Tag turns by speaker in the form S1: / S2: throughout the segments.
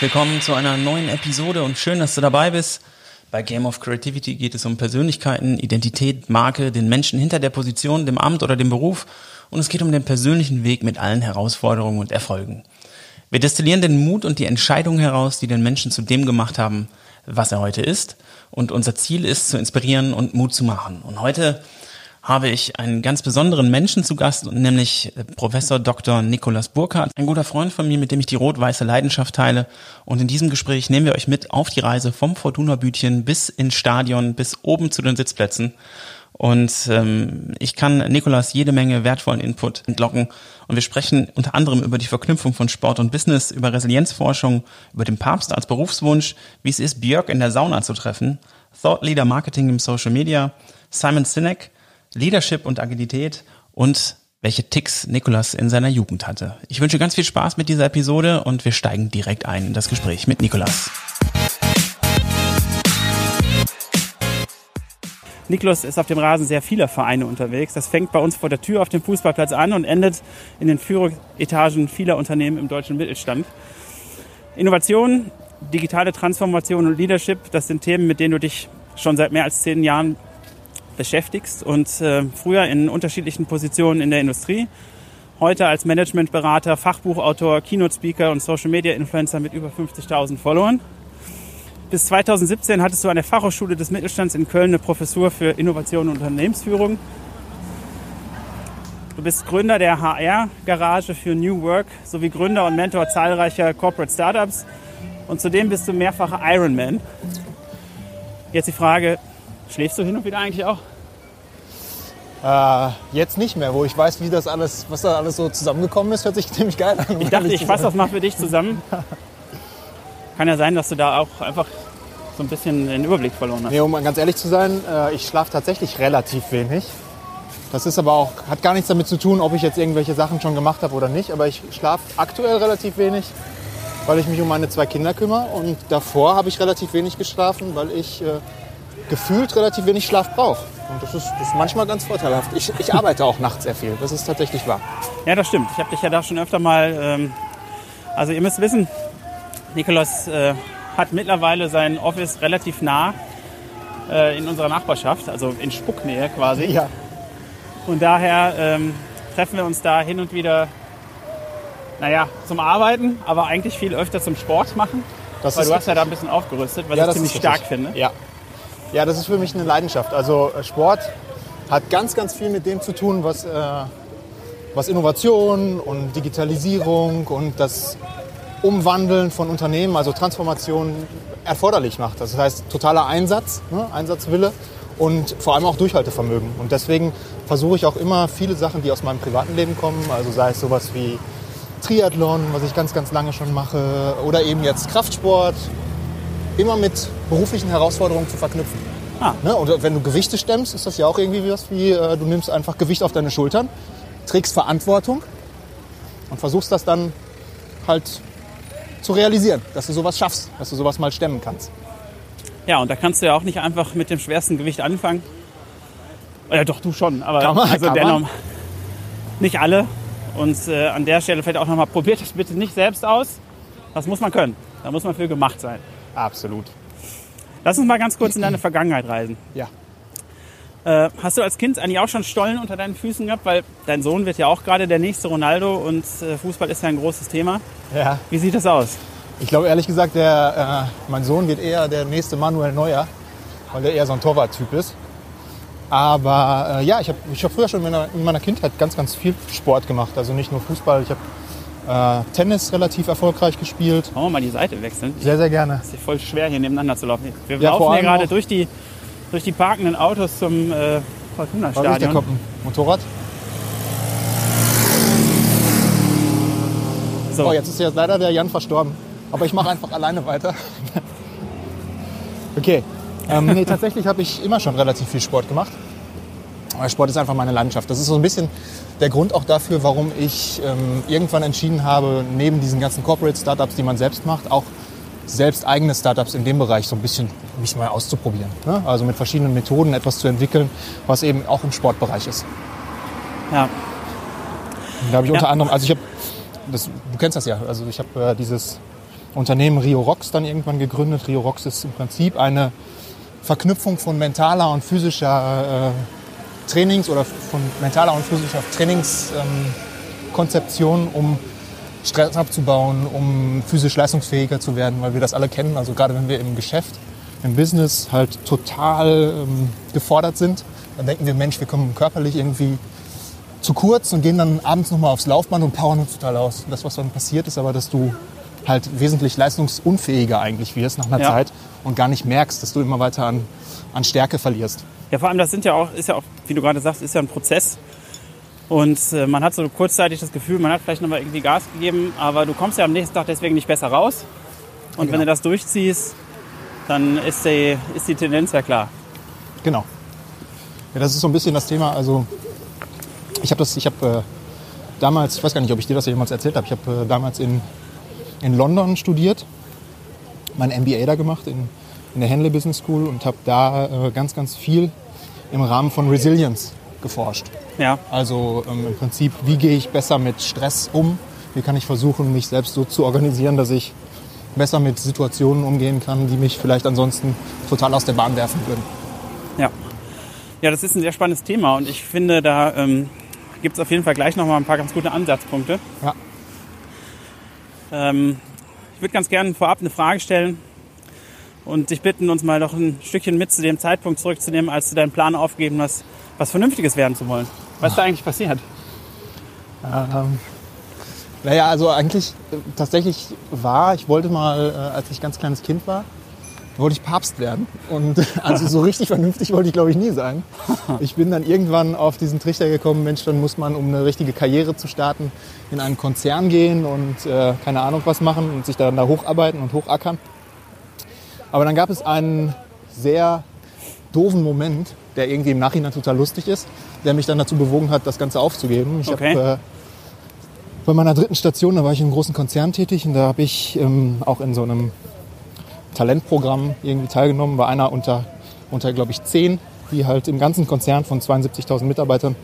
S1: willkommen zu einer neuen Episode und schön, dass du dabei bist. Bei Game of Creativity geht es um Persönlichkeiten, Identität, Marke, den Menschen hinter der Position, dem Amt oder dem Beruf und es geht um den persönlichen Weg mit allen Herausforderungen und Erfolgen. Wir destillieren den Mut und die Entscheidungen heraus, die den Menschen zu dem gemacht haben, was er heute ist. Und unser Ziel ist, zu inspirieren und Mut zu machen. Und heute habe ich einen ganz besonderen Menschen zu Gast, nämlich äh, Professor Dr. Nikolaus Burkhardt, ein guter Freund von mir, mit dem ich die rot-weiße Leidenschaft teile. Und in diesem Gespräch nehmen wir euch mit auf die Reise vom Fortuna-Bütchen bis ins Stadion, bis oben zu den Sitzplätzen. Und ähm, ich kann Nikolas jede Menge wertvollen Input entlocken. Und wir sprechen unter anderem über die Verknüpfung von Sport und Business, über Resilienzforschung, über den Papst als Berufswunsch, wie es ist, Björk in der Sauna zu treffen, Thought Leader Marketing im Social Media, Simon Sinek, Leadership und Agilität und welche Ticks Nikolas in seiner Jugend hatte. Ich wünsche ganz viel Spaß mit dieser Episode und wir steigen direkt ein in das Gespräch mit Nikolas. Niklas ist auf dem Rasen sehr vieler Vereine unterwegs. Das fängt bei uns vor der Tür auf dem Fußballplatz an und endet in den Führungsetagen vieler Unternehmen im deutschen Mittelstand. Innovation, digitale Transformation und Leadership, das sind Themen, mit denen du dich schon seit mehr als zehn Jahren beschäftigst und äh, früher in unterschiedlichen Positionen in der Industrie. Heute als Managementberater, Fachbuchautor, Keynote-Speaker und Social-Media-Influencer mit über 50.000 Followern. Bis 2017 hattest du an der Fachhochschule des Mittelstands in Köln eine Professur für Innovation und Unternehmensführung. Du bist Gründer der HR-Garage für New Work sowie Gründer und Mentor zahlreicher Corporate Startups. Und zudem bist du mehrfacher Ironman. Jetzt die Frage, schläfst du hin und wieder eigentlich auch?
S2: Äh, jetzt nicht mehr, wo ich weiß, wie das alles, was da alles so zusammengekommen ist, hört sich ziemlich geil an.
S1: Ich dachte, ich fasse das mal für dich zusammen. Kann ja sein, dass du da auch einfach so ein bisschen den Überblick verloren hast.
S2: Nee, um ganz ehrlich zu sein, äh, ich schlafe tatsächlich relativ wenig. Das ist aber auch, hat gar nichts damit zu tun, ob ich jetzt irgendwelche Sachen schon gemacht habe oder nicht. Aber ich schlafe aktuell relativ wenig, weil ich mich um meine zwei Kinder kümmere. Und davor habe ich relativ wenig geschlafen, weil ich äh, gefühlt relativ wenig Schlaf brauche. Und das ist, das ist manchmal ganz vorteilhaft. Ich, ich, arbeite auch nachts sehr viel. Das ist tatsächlich wahr.
S1: Ja, das stimmt. Ich habe dich ja da schon öfter mal. Ähm, also ihr müsst wissen, Nikolaus äh, hat mittlerweile sein Office relativ nah äh, in unserer Nachbarschaft, also in Spucknähe quasi.
S2: Ja.
S1: Und daher ähm, treffen wir uns da hin und wieder, naja, zum Arbeiten, aber eigentlich viel öfter zum Sport machen.
S2: Das
S1: weil du hast ja da ein bisschen aufgerüstet, was
S2: Ja,
S1: ich
S2: das
S1: ziemlich stark finde.
S2: Ja. Ja, das ist für mich eine Leidenschaft. Also äh, Sport hat ganz, ganz viel mit dem zu tun, was, äh, was Innovation und Digitalisierung und das Umwandeln von Unternehmen, also Transformation erforderlich macht. Das heißt totaler Einsatz, ne? Einsatzwille und vor allem auch Durchhaltevermögen. Und deswegen versuche ich auch immer viele Sachen, die aus meinem privaten Leben kommen, also sei es sowas wie Triathlon, was ich ganz, ganz lange schon mache, oder eben jetzt Kraftsport, immer mit beruflichen Herausforderungen zu verknüpfen.
S1: Ah.
S2: Ne? Und wenn du Gewichte stemmst, ist das ja auch irgendwie was wie, äh, du nimmst einfach Gewicht auf deine Schultern, trägst Verantwortung und versuchst das dann halt zu realisieren, dass du sowas schaffst, dass du sowas mal stemmen kannst.
S1: Ja, und da kannst du ja auch nicht einfach mit dem schwersten Gewicht anfangen. Ja, doch, du schon, aber
S2: Kann man,
S1: also
S2: kann
S1: dennoch
S2: man.
S1: nicht alle. Und äh, an der Stelle vielleicht auch nochmal, probiert das bitte nicht selbst aus. Das muss man können. Da muss man für gemacht sein.
S2: Absolut.
S1: Lass uns mal ganz kurz in deine Vergangenheit reisen.
S2: Ja.
S1: Äh, hast du als Kind eigentlich auch schon Stollen unter deinen Füßen gehabt? Weil dein Sohn wird ja auch gerade der nächste Ronaldo und äh, Fußball ist ja ein großes Thema.
S2: ja.
S1: Wie sieht das aus?
S2: Ich glaube ehrlich gesagt, der, äh, mein Sohn wird eher der nächste Manuel Neuer, weil er eher so ein Torwarttyp ist. Aber äh, ja, ich habe ich hab früher schon in meiner, in meiner Kindheit ganz, ganz viel Sport gemacht. Also nicht nur Fußball. Ich habe äh, Tennis relativ erfolgreich gespielt.
S1: Wollen wir mal die Seite wechseln?
S2: Sehr, sehr gerne.
S1: ist ja voll schwer, hier nebeneinander zu laufen. Wir
S2: Ja,
S1: laufen hier gerade durch die, durch die parkenden Autos zum äh,
S2: ist
S1: Fortuna-Stadion.
S2: Motorrad?
S1: So,
S2: Oh, jetzt ist jetzt leider der Jan verstorben. Aber ich mache einfach alleine weiter. okay. Ähm, nee, tatsächlich habe ich immer schon relativ viel Sport gemacht. Sport ist einfach meine Leidenschaft. Das ist so ein bisschen der Grund auch dafür, warum ich ähm, irgendwann entschieden habe, neben diesen ganzen Corporate Startups, die man selbst macht, auch selbst eigene Startups in dem Bereich so ein bisschen mich mal auszuprobieren. Ne? Also mit verschiedenen Methoden etwas zu entwickeln, was eben auch im Sportbereich ist.
S1: ja.
S2: Da habe ich
S1: Ja.
S2: unter anderem, also ich habe, du kennst das ja, also ich habe äh, dieses Unternehmen Rio Rocks dann irgendwann gegründet. Rio Rocks ist im Prinzip eine Verknüpfung von mentaler und physischer äh, Trainings oder von mentaler und physischer Trainingskonzeption, um Stress abzubauen, um physisch leistungsfähiger zu werden, weil wir das alle kennen. Also gerade wenn wir im Geschäft, im Business halt total ähm, gefordert sind, dann denken wir, Mensch, wir kommen körperlich irgendwie zu kurz und gehen dann abends nochmal aufs Laufband und powern uns total aus. Das, was dann passiert, ist aber, dass du halt wesentlich leistungsunfähiger eigentlich wirst nach einer ja. Zeit und gar nicht merkst, dass du immer weiter an, an Stärke verlierst.
S1: Ja, vor allem das sind ja auch, ist ja auch, wie du gerade sagst, ist ja ein Prozess. Und äh, man hat so kurzzeitig das Gefühl, man hat vielleicht nochmal irgendwie Gas gegeben, aber du kommst ja am nächsten Tag deswegen nicht besser raus. Und genau. wenn du das durchziehst, dann ist die, ist die Tendenz ja klar.
S2: Genau. Ja, das ist so ein bisschen das Thema. Also ich habe das, ich habe äh, damals, ich weiß gar nicht, ob ich dir das jemals erzählt habe, ich habe äh, damals in, in London studiert, mein MBA da gemacht in, in der Henley Business School und habe da äh, ganz, ganz viel im Rahmen von Resilience geforscht.
S1: Ja.
S2: Also ähm, im Prinzip, wie gehe ich besser mit Stress um? Wie kann ich versuchen, mich selbst so zu organisieren, dass ich besser mit Situationen umgehen kann, die mich vielleicht ansonsten total aus der Bahn werfen würden.
S1: Ja. Ja, das ist ein sehr spannendes Thema und ich finde, da ähm, gibt es auf jeden Fall gleich noch mal ein paar ganz gute Ansatzpunkte.
S2: Ja.
S1: Ähm, ich würde ganz gerne vorab eine Frage stellen und dich bitten, uns mal noch ein Stückchen mit zu dem Zeitpunkt zurückzunehmen, als du deinen Plan aufgegeben hast, was Vernünftiges werden zu wollen. Was ist da eigentlich passiert?
S2: Ähm, naja, also eigentlich äh, tatsächlich war, ich wollte mal, äh, als ich ganz kleines Kind war, wollte ich Papst werden. Und also so richtig vernünftig wollte ich, glaube ich, nie sein. Ich bin dann irgendwann auf diesen Trichter gekommen, Mensch, dann muss man, um eine richtige Karriere zu starten, in einen Konzern gehen und äh, keine Ahnung was machen und sich dann da hocharbeiten und hochackern. Aber dann gab es einen sehr doofen Moment, der irgendwie im Nachhinein total lustig ist, der mich dann dazu bewogen hat, das Ganze aufzugeben. Ich
S1: okay. habe äh,
S2: bei meiner dritten Station, da war ich in einem großen Konzern tätig und da habe ich ähm, auch in so einem Talentprogramm irgendwie teilgenommen, war einer unter, unter glaube ich, zehn, die halt im ganzen Konzern von 72.000 Mitarbeitern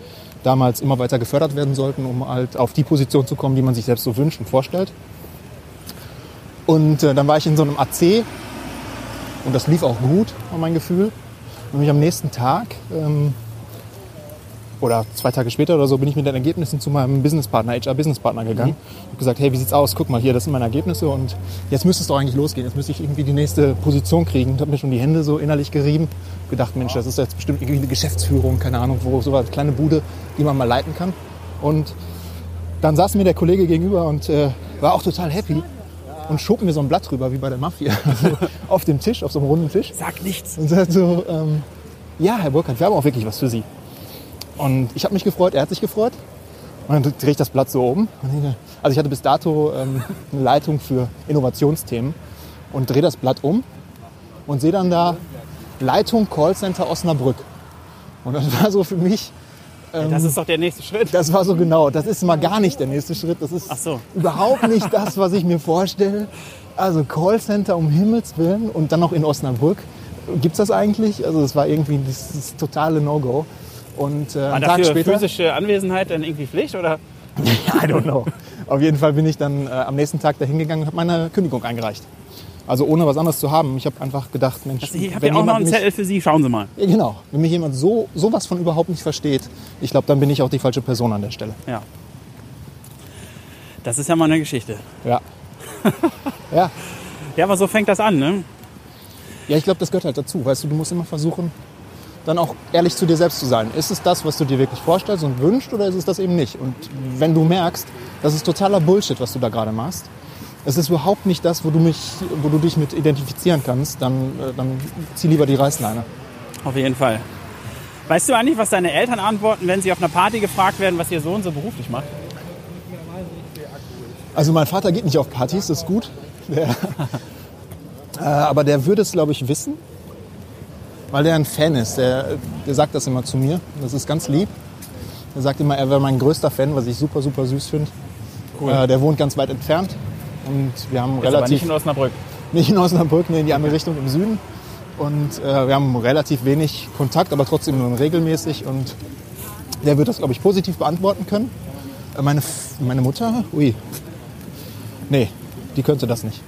S2: damals immer weiter gefördert werden sollten, um halt auf die Position zu kommen, die man sich selbst so wünscht und vorstellt. Und äh, dann war ich in so einem AC und das lief auch gut, war mein Gefühl. Und mich am nächsten Tag ähm, oder zwei Tage später oder so bin ich mit den Ergebnissen zu meinem Businesspartner, HR-Businesspartner gegangen. Mhm. habe gesagt, hey, wie sieht's aus? Guck mal hier, das sind meine Ergebnisse und jetzt müsste es doch eigentlich losgehen. Jetzt müsste ich irgendwie die nächste Position kriegen. Und habe mir schon die Hände so innerlich gerieben. Gedacht, Mensch, das ist jetzt bestimmt irgendwie eine Geschäftsführung, keine Ahnung, wo so eine kleine Bude, die man mal leiten kann. Und dann saß mir der Kollege gegenüber und äh, war auch total happy und schob mir so ein Blatt drüber, wie bei der Mafia, also auf dem Tisch, auf so einem runden Tisch.
S1: Sag nichts.
S2: Und sagt so, ähm, ja, Herr Burkhardt, wir haben auch wirklich was für Sie. Und ich habe mich gefreut, er hat sich gefreut. Und dann drehe ich das Blatt so oben. Also ich hatte bis dato ähm, eine Leitung für Innovationsthemen und drehe das Blatt um und sehe dann da Leitung Callcenter Osnabrück. Und das war so für mich.
S1: Ähm, das ist doch der nächste Schritt.
S2: Das war so genau. Das ist mal gar nicht der nächste Schritt. Das ist
S1: so.
S2: überhaupt nicht das, was ich mir vorstelle. Also Callcenter um Himmels Willen und dann noch in Osnabrück. Gibt es das eigentlich? Also das war irgendwie das, das totale No-Go. Und äh,
S1: einen Tag später. physische Anwesenheit dann irgendwie Pflicht oder?
S2: I don't know. Auf jeden Fall bin ich dann äh, am nächsten Tag dahin gegangen und habe meine Kündigung eingereicht. Also ohne was anderes zu haben. Ich habe einfach gedacht, Mensch,
S1: also ich habe ja auch noch einen Zettel für Sie, schauen Sie mal.
S2: Ja, genau. Wenn mich jemand so sowas von überhaupt nicht versteht, ich glaube, dann bin ich auch die falsche Person an der Stelle.
S1: Ja. Das ist ja mal eine Geschichte.
S2: Ja. ja.
S1: Ja, aber so fängt das an, ne?
S2: Ja, ich glaube, das gehört halt dazu. Weißt du, du musst immer versuchen, dann auch ehrlich zu dir selbst zu sein. Ist es das, was du dir wirklich vorstellst und wünschst oder ist es das eben nicht? Und wenn du merkst, das ist totaler Bullshit, was du da gerade machst, es ist überhaupt nicht das, wo du, mich, wo du dich mit identifizieren kannst, dann, äh, dann zieh lieber die Reißleine.
S1: Auf jeden Fall. Weißt du eigentlich, was deine Eltern antworten, wenn sie auf einer Party gefragt werden, was ihr Sohn so beruflich macht?
S2: Also mein Vater geht nicht auf Partys, das ist gut. Der, äh, aber der würde es, glaube ich, wissen weil der ein Fan ist. Der, der sagt das immer zu mir. Das ist ganz lieb. Er sagt immer, er wäre mein größter Fan, was ich super, super süß finde. Cool. Äh, der wohnt ganz weit entfernt. Und wir haben Jetzt relativ. Aber
S1: nicht in Osnabrück.
S2: Nicht in Osnabrück, nee, in die andere Richtung im Süden. Und äh, wir haben relativ wenig Kontakt, aber trotzdem nur regelmäßig. Und der wird das, glaube ich, positiv beantworten können. Äh, meine, meine Mutter, ui. Nee, die könnte das nicht.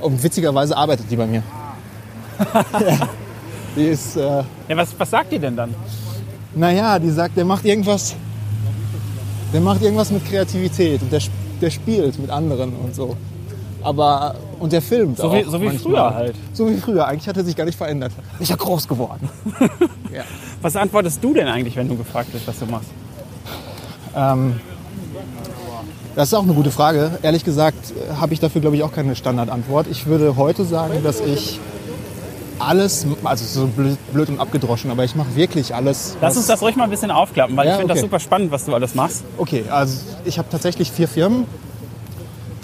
S2: Und witzigerweise arbeitet die bei mir. ja, die ist, äh,
S1: Ja, was, was sagt die denn dann?
S2: naja, die sagt, der macht irgendwas, der macht irgendwas mit Kreativität und der, der spielt mit anderen und so. Aber, und der filmt
S1: So
S2: auch
S1: so wie
S2: manchmal.
S1: früher halt.
S2: So wie früher. Eigentlich hat er sich gar nicht verändert. Ist ja groß geworden. ja.
S1: Was antwortest du denn eigentlich, wenn du gefragt wirst, was du machst?
S2: Ähm, das ist auch eine gute Frage. Ehrlich gesagt äh, habe ich dafür, glaube ich, auch keine Standardantwort. Ich würde heute sagen, dass ich alles, also so blöd, und abgedroschen, aber ich mache wirklich alles.
S1: Lass uns das ruhig mal ein bisschen aufklappen, weil
S2: Ja,
S1: ich finde das
S2: okay.
S1: super spannend, was du alles machst.
S2: Okay, also ich habe tatsächlich vier Firmen.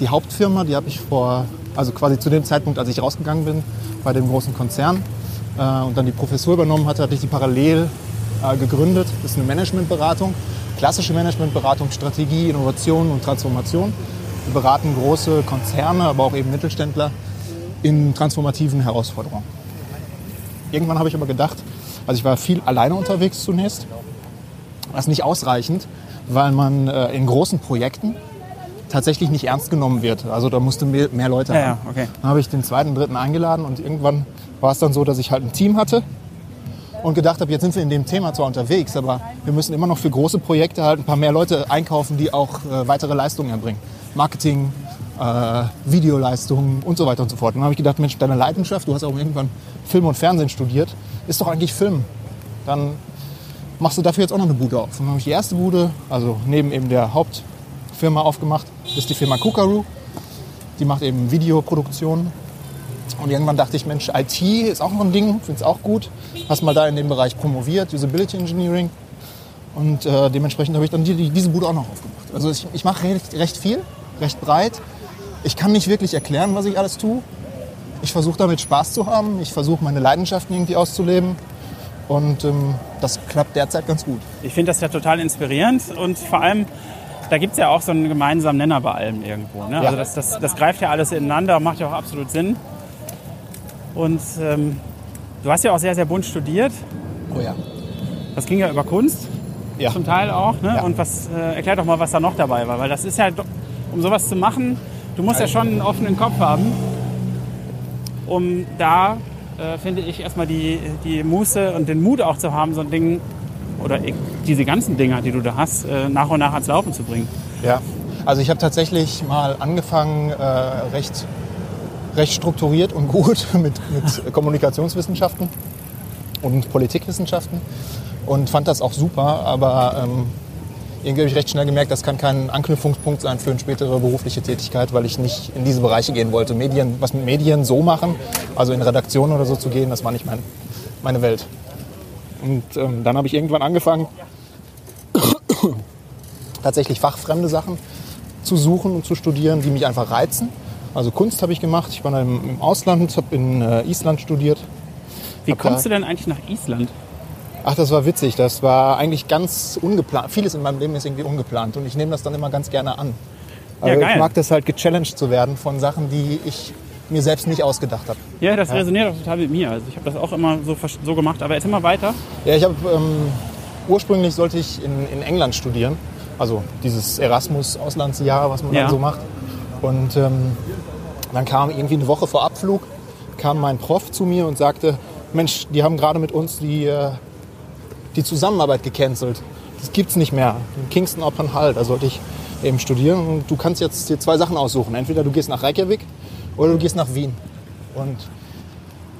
S2: Die Hauptfirma, die habe ich vor, also quasi zu dem Zeitpunkt, als ich rausgegangen bin, bei dem großen Konzern äh, und dann die Professur übernommen hatte, hatte ich die parallel äh, gegründet. Das ist eine Managementberatung, klassische Managementberatung, Strategie, Innovation und Transformation. Wir beraten große Konzerne, aber auch eben Mittelständler in transformativen Herausforderungen. Irgendwann habe ich aber gedacht, also ich war viel alleine unterwegs zunächst, das ist nicht ausreichend, weil man äh, in großen Projekten tatsächlich nicht ernst genommen wird. Also da musste mehr, mehr Leute
S1: Ja,
S2: haben.
S1: ja, okay.
S2: Dann habe ich den zweiten, dritten eingeladen und irgendwann war es dann so, dass ich halt ein Team hatte und gedacht habe, jetzt sind wir in dem Thema zwar unterwegs, aber wir müssen immer noch für große Projekte halt ein paar mehr Leute einkaufen, die auch äh, weitere Leistungen erbringen. Marketing, äh, Videoleistungen und so weiter und so fort. Und dann habe ich gedacht, Mensch, deine Leidenschaft, du hast auch irgendwann Film und Fernsehen studiert, ist doch eigentlich Film. Dann machst du dafür jetzt auch noch eine Bude auf. Und dann habe ich die erste Bude, also neben eben der Hauptfirma aufgemacht, das ist die Firma Kukaru. Die macht eben Videoproduktion. Und irgendwann dachte ich, Mensch, IT ist auch noch ein Ding, finde es auch gut. Hast mal da in dem Bereich promoviert, Usability Engineering. Und äh, dementsprechend habe ich dann die, die, diese Bude auch noch aufgemacht. Also ich, ich mache recht, recht viel, recht breit. Ich kann nicht wirklich erklären, was ich alles tue. Ich versuche damit Spaß zu haben. Ich versuche meine Leidenschaften irgendwie auszuleben. Und ähm, das klappt derzeit ganz gut.
S1: Ich finde das ja total inspirierend und vor allem, da gibt es ja auch so einen gemeinsamen Nenner bei allem irgendwo. Ne?
S2: Ja.
S1: Also das, das, das greift ja alles ineinander, macht ja auch absolut Sinn. Und ähm, du hast ja auch sehr, sehr bunt studiert.
S2: Oh ja.
S1: Das ging ja über Kunst
S2: Ja.
S1: zum Teil auch. Ne?
S2: Ja.
S1: Und was, äh, erklär doch mal, was da noch dabei war. Weil das ist ja, um sowas zu machen, du musst ja schon einen offenen Kopf haben, um da, äh, finde ich, erstmal die, die Muße und den Mut auch zu haben, so ein Ding oder ich- diese ganzen Dinger, die du da hast, äh, nach und nach ans Laufen zu bringen.
S2: Ja, also ich habe tatsächlich mal angefangen, äh, recht, recht strukturiert und gut mit, mit Kommunikationswissenschaften und Politikwissenschaften und fand das auch super, aber ähm, irgendwie habe ich recht schnell gemerkt, das kann kein Anknüpfungspunkt sein für eine spätere berufliche Tätigkeit, weil ich nicht in diese Bereiche gehen wollte. Medien, was mit Medien so machen, also in Redaktionen oder so zu gehen, das war nicht mein, meine Welt. Und ähm, dann habe ich irgendwann angefangen, tatsächlich fachfremde Sachen zu suchen und zu studieren, die mich einfach reizen. Also Kunst habe ich gemacht. Ich war dann im, Ausland, habe in äh, Island studiert.
S1: Wie kommst du denn eigentlich nach Island?
S2: Ach, das war witzig. Das war eigentlich ganz ungeplant. Vieles in meinem Leben ist irgendwie ungeplant und ich nehme das dann immer ganz gerne an. Also
S1: geil.
S2: ich mag das halt gechallenged zu werden von Sachen, die ich mir selbst nicht ausgedacht habe.
S1: Ja, das resoniert auch total mit mir. Also ich habe das auch immer so, so gemacht, aber jetzt immer weiter.
S2: Ja, ich habe ähm, ursprünglich sollte ich in, in England studieren, also dieses Erasmus-Auslandsjahr, was man
S1: Ja.
S2: dann so macht. Und ähm, dann kam irgendwie eine Woche vor Abflug kam mein Prof zu mir und sagte, Mensch, die haben gerade mit uns die, äh, die Zusammenarbeit gecancelt. Das gibt's nicht mehr. In Kingston upon Hull, da sollte ich eben studieren und du kannst jetzt dir zwei Sachen aussuchen. Entweder du gehst nach Reykjavik oder du gehst nach Wien. Und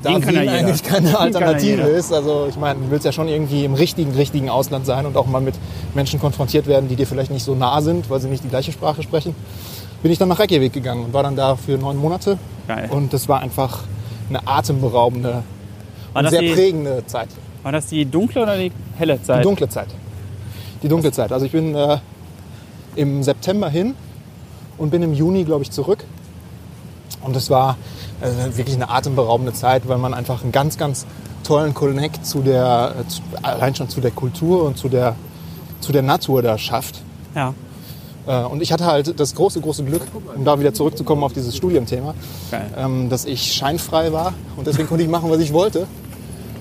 S2: da
S1: Wien
S2: Wien eigentlich keine Alternative ist, also ich meine, du willst ja schon irgendwie im richtigen, richtigen Ausland sein und auch mal mit Menschen konfrontiert werden, die dir vielleicht nicht so nah sind, weil sie nicht die gleiche Sprache sprechen, bin ich dann nach Reykjavik gegangen und war dann da für neun Monate.
S1: Geil.
S2: Und das war einfach eine atemberaubende und sehr
S1: die,
S2: prägende Zeit.
S1: war das die dunkle oder die helle Zeit?
S2: Die dunkle Zeit. Die dunkle Zeit. Also ich bin äh, im September hin und bin im Juni, glaube ich, zurück. Und es war äh, wirklich eine atemberaubende Zeit, weil man einfach einen ganz, ganz tollen Connect zu der, äh, zu, allein schon zu der Kultur und zu der, zu der Natur da schafft.
S1: Ja,
S2: Äh, Und ich hatte halt das große, große Glück, um da wieder zurückzukommen auf dieses Studienthema, ähm, dass ich scheinfrei war und deswegen konnte ich machen, was ich wollte.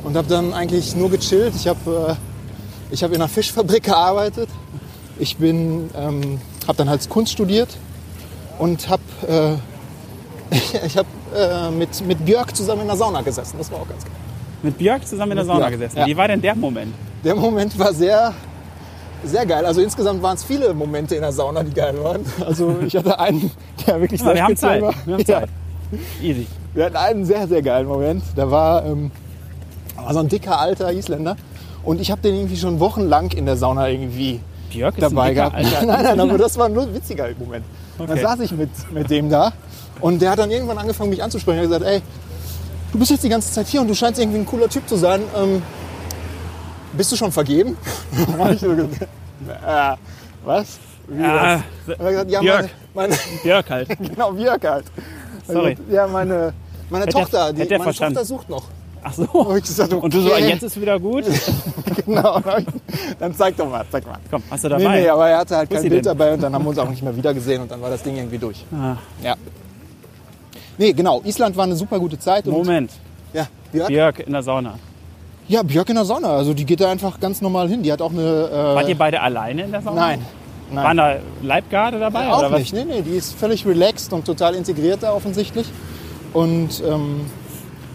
S2: Und habe dann eigentlich nur gechillt. Ich habe äh, ich hab in einer Fischfabrik gearbeitet. Ich bin, ähm, habe dann halt Kunst studiert und habe äh, Ich habe äh, mit, mit Björk zusammen in der Sauna gesessen. Das war auch ganz geil.
S1: Mit Björk zusammen in der
S2: Mit
S1: Sauna
S2: Björk,
S1: gesessen.
S2: ja.
S1: Wie war denn der Moment?
S2: Der Moment war sehr, sehr geil. Also insgesamt waren es viele Momente in der Sauna, die geil waren. Also ich hatte einen, der wirklich sehr
S1: wir haben Zeit.
S2: war.
S1: Wir haben
S2: Ja.
S1: Zeit. Easy.
S2: Wir hatten einen sehr, sehr geilen Moment. Da war, ähm, war so ein dicker alter Isländer. Und ich habe den irgendwie schon wochenlang in der Sauna irgendwie
S1: Björk ist
S2: dabei
S1: ein dicker,
S2: gehabt.
S1: alter
S2: nein, nein, aber das war nur ein witziger Moment. Dann
S1: Okay.
S2: saß ich mit, mit dem da und der hat dann irgendwann angefangen, mich anzusprechen. Er hat gesagt, ey, du bist jetzt die ganze Zeit hier und du scheinst irgendwie ein cooler Typ zu sein. Ähm, bist du schon vergeben? Ich so gesagt, äh, was? Wie das? Dann hat er gesagt, ja,
S1: Björk.
S2: meine, meine,
S1: Björk halt.
S2: genau, Björk halt.
S1: Sorry.
S2: Ja, meine, meine
S1: Hätte er-
S2: Tochter, die, meine
S1: verstanden.
S2: Tochter sucht noch.
S1: Ach so.
S2: ich gesagt,
S1: Und du so,
S2: okay.
S1: jetzt ist wieder gut?
S2: Genau. Dann zeig doch mal, zeig mal.
S1: Komm, hast du
S2: Nee,
S1: dabei?
S2: nee, aber er hatte halt
S1: Wo
S2: kein Bild
S1: denn?
S2: dabei und dann haben wir uns auch nicht mehr wieder gesehen und dann war das Ding irgendwie durch.
S1: Ah,
S2: Ja. Nee, genau. Island war eine super gute Zeit. Und,
S1: Moment.
S2: Ja, Björk?
S1: Björk in der Sauna.
S2: Ja, Björk in der Sauna. Also die geht da einfach ganz normal hin. Die hat auch eine. Äh,
S1: Wart ihr beide alleine in der Sauna?
S2: Nein. Nein.
S1: Waren da Leibgarde dabei?
S2: auch
S1: oder was?
S2: nicht. Nee, nee, die ist völlig relaxed und total integriert da offensichtlich. Und ähm,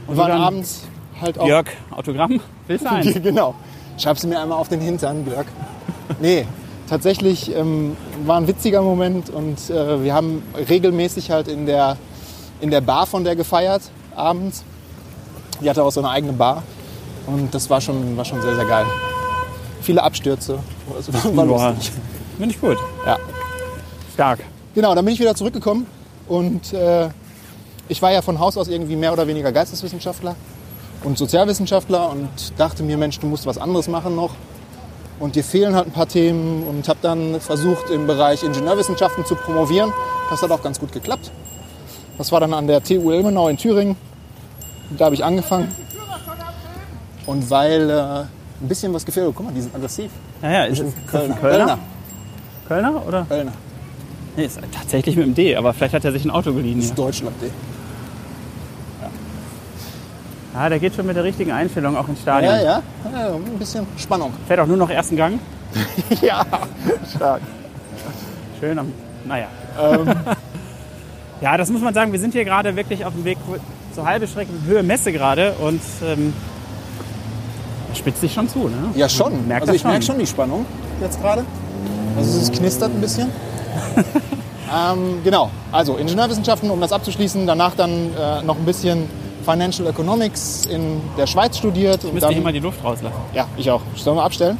S1: du
S2: waren
S1: dann-
S2: abends halt auch.
S1: Björk, Autogramm? Willst du eins?
S2: genau. Schreib sie mir einmal auf den Hintern, Björk. Nee, tatsächlich ähm, war ein witziger Moment und äh, wir haben regelmäßig halt in der, in der Bar von der gefeiert, abends. Die hatte auch so eine eigene Bar und das war schon, war schon sehr, sehr geil. Viele Abstürze. Das war
S1: Boah.
S2: lustig.
S1: Finde ich gut.
S2: Ja.
S1: Stark.
S2: Genau, dann bin ich wieder zurückgekommen und äh, ich war ja von Haus aus irgendwie mehr oder weniger Geisteswissenschaftler und Sozialwissenschaftler und dachte mir, Mensch, du musst was anderes machen noch. Und dir fehlen halt ein paar Themen und habe dann versucht, im Bereich Ingenieurwissenschaften zu promovieren. Das hat auch ganz gut geklappt. Das war dann an der TU Ilmenau in Thüringen. Da habe ich angefangen. Und weil äh, ein bisschen was gefehlt, guck mal, die sind aggressiv.
S1: Ja, ja, ist, ist ein
S2: Kölner.
S1: Kölner? Kölner oder?
S2: Kölner.
S1: Nee, ist tatsächlich mit dem D, aber vielleicht hat er sich ein Auto geliehen.
S2: Das
S1: Ja.
S2: ist Deutschland, ey.
S1: Ah, der geht schon mit der richtigen Einstellung auch ins Stadion.
S2: Ja, ja, ja, ein bisschen Spannung.
S1: Fährt auch nur noch ersten Gang.
S2: ja, stark.
S1: Schön am. Naja.
S2: Ähm.
S1: ja, das muss man sagen. Wir sind hier gerade wirklich auf dem Weg zur halbe Strecke Höhe Messe gerade und ähm, das spitzt sich schon zu. Ne?
S2: Ja, schon.
S1: Merkt
S2: also ich merke schon die Spannung jetzt gerade. Also es knistert ein bisschen. ähm, genau, also Ingenieurwissenschaften, um das abzuschließen. Danach dann äh, noch ein bisschen Financial Economics in der Schweiz studiert.
S1: Ich
S2: Und
S1: müsste hier mal die Luft rauslassen.
S2: ja, ich auch. Sollen wir abstellen?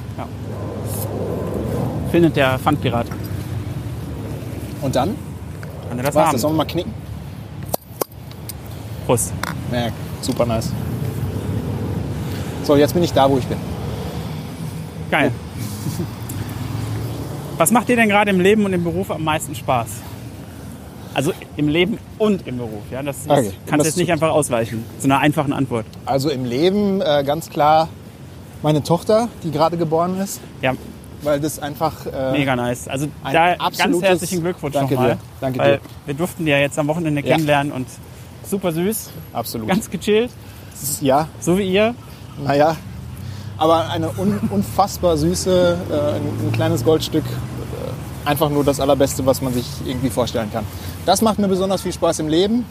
S1: Findet der Pfandpirat.
S2: Und dann?
S1: Kann er das
S2: Was?
S1: haben?
S2: Das sollen wir mal knicken?
S1: Prost.
S2: Ja, super nice. So, jetzt bin ich da, wo ich bin.
S1: Geil. Was macht dir denn gerade im Leben und im Beruf am meisten Spaß? Also im Leben und im Beruf. Ja? Das, das
S2: Okay,
S1: kannst
S2: das
S1: jetzt nicht einfach ausweichen. Zu einer einfachen Antwort.
S2: Also im Leben äh, ganz klar meine Tochter, die gerade geboren ist,
S1: Ja,
S2: weil das einfach äh,
S1: mega nice. Also da ganz herzlichen Glückwunsch
S2: Danke
S1: nochmal.
S2: dir, danke
S1: weil
S2: dir.
S1: wir durften ja jetzt am Wochenende
S2: Ja.
S1: kennenlernen und super süß,
S2: absolut.
S1: ganz gechillt,
S2: ja,
S1: so wie ihr.
S2: Naja, aber eine un unfassbar süße, äh, ein, ein kleines Goldstück. Äh, einfach nur das Allerbeste, was man sich irgendwie vorstellen kann. Das macht mir besonders viel Spaß im Leben.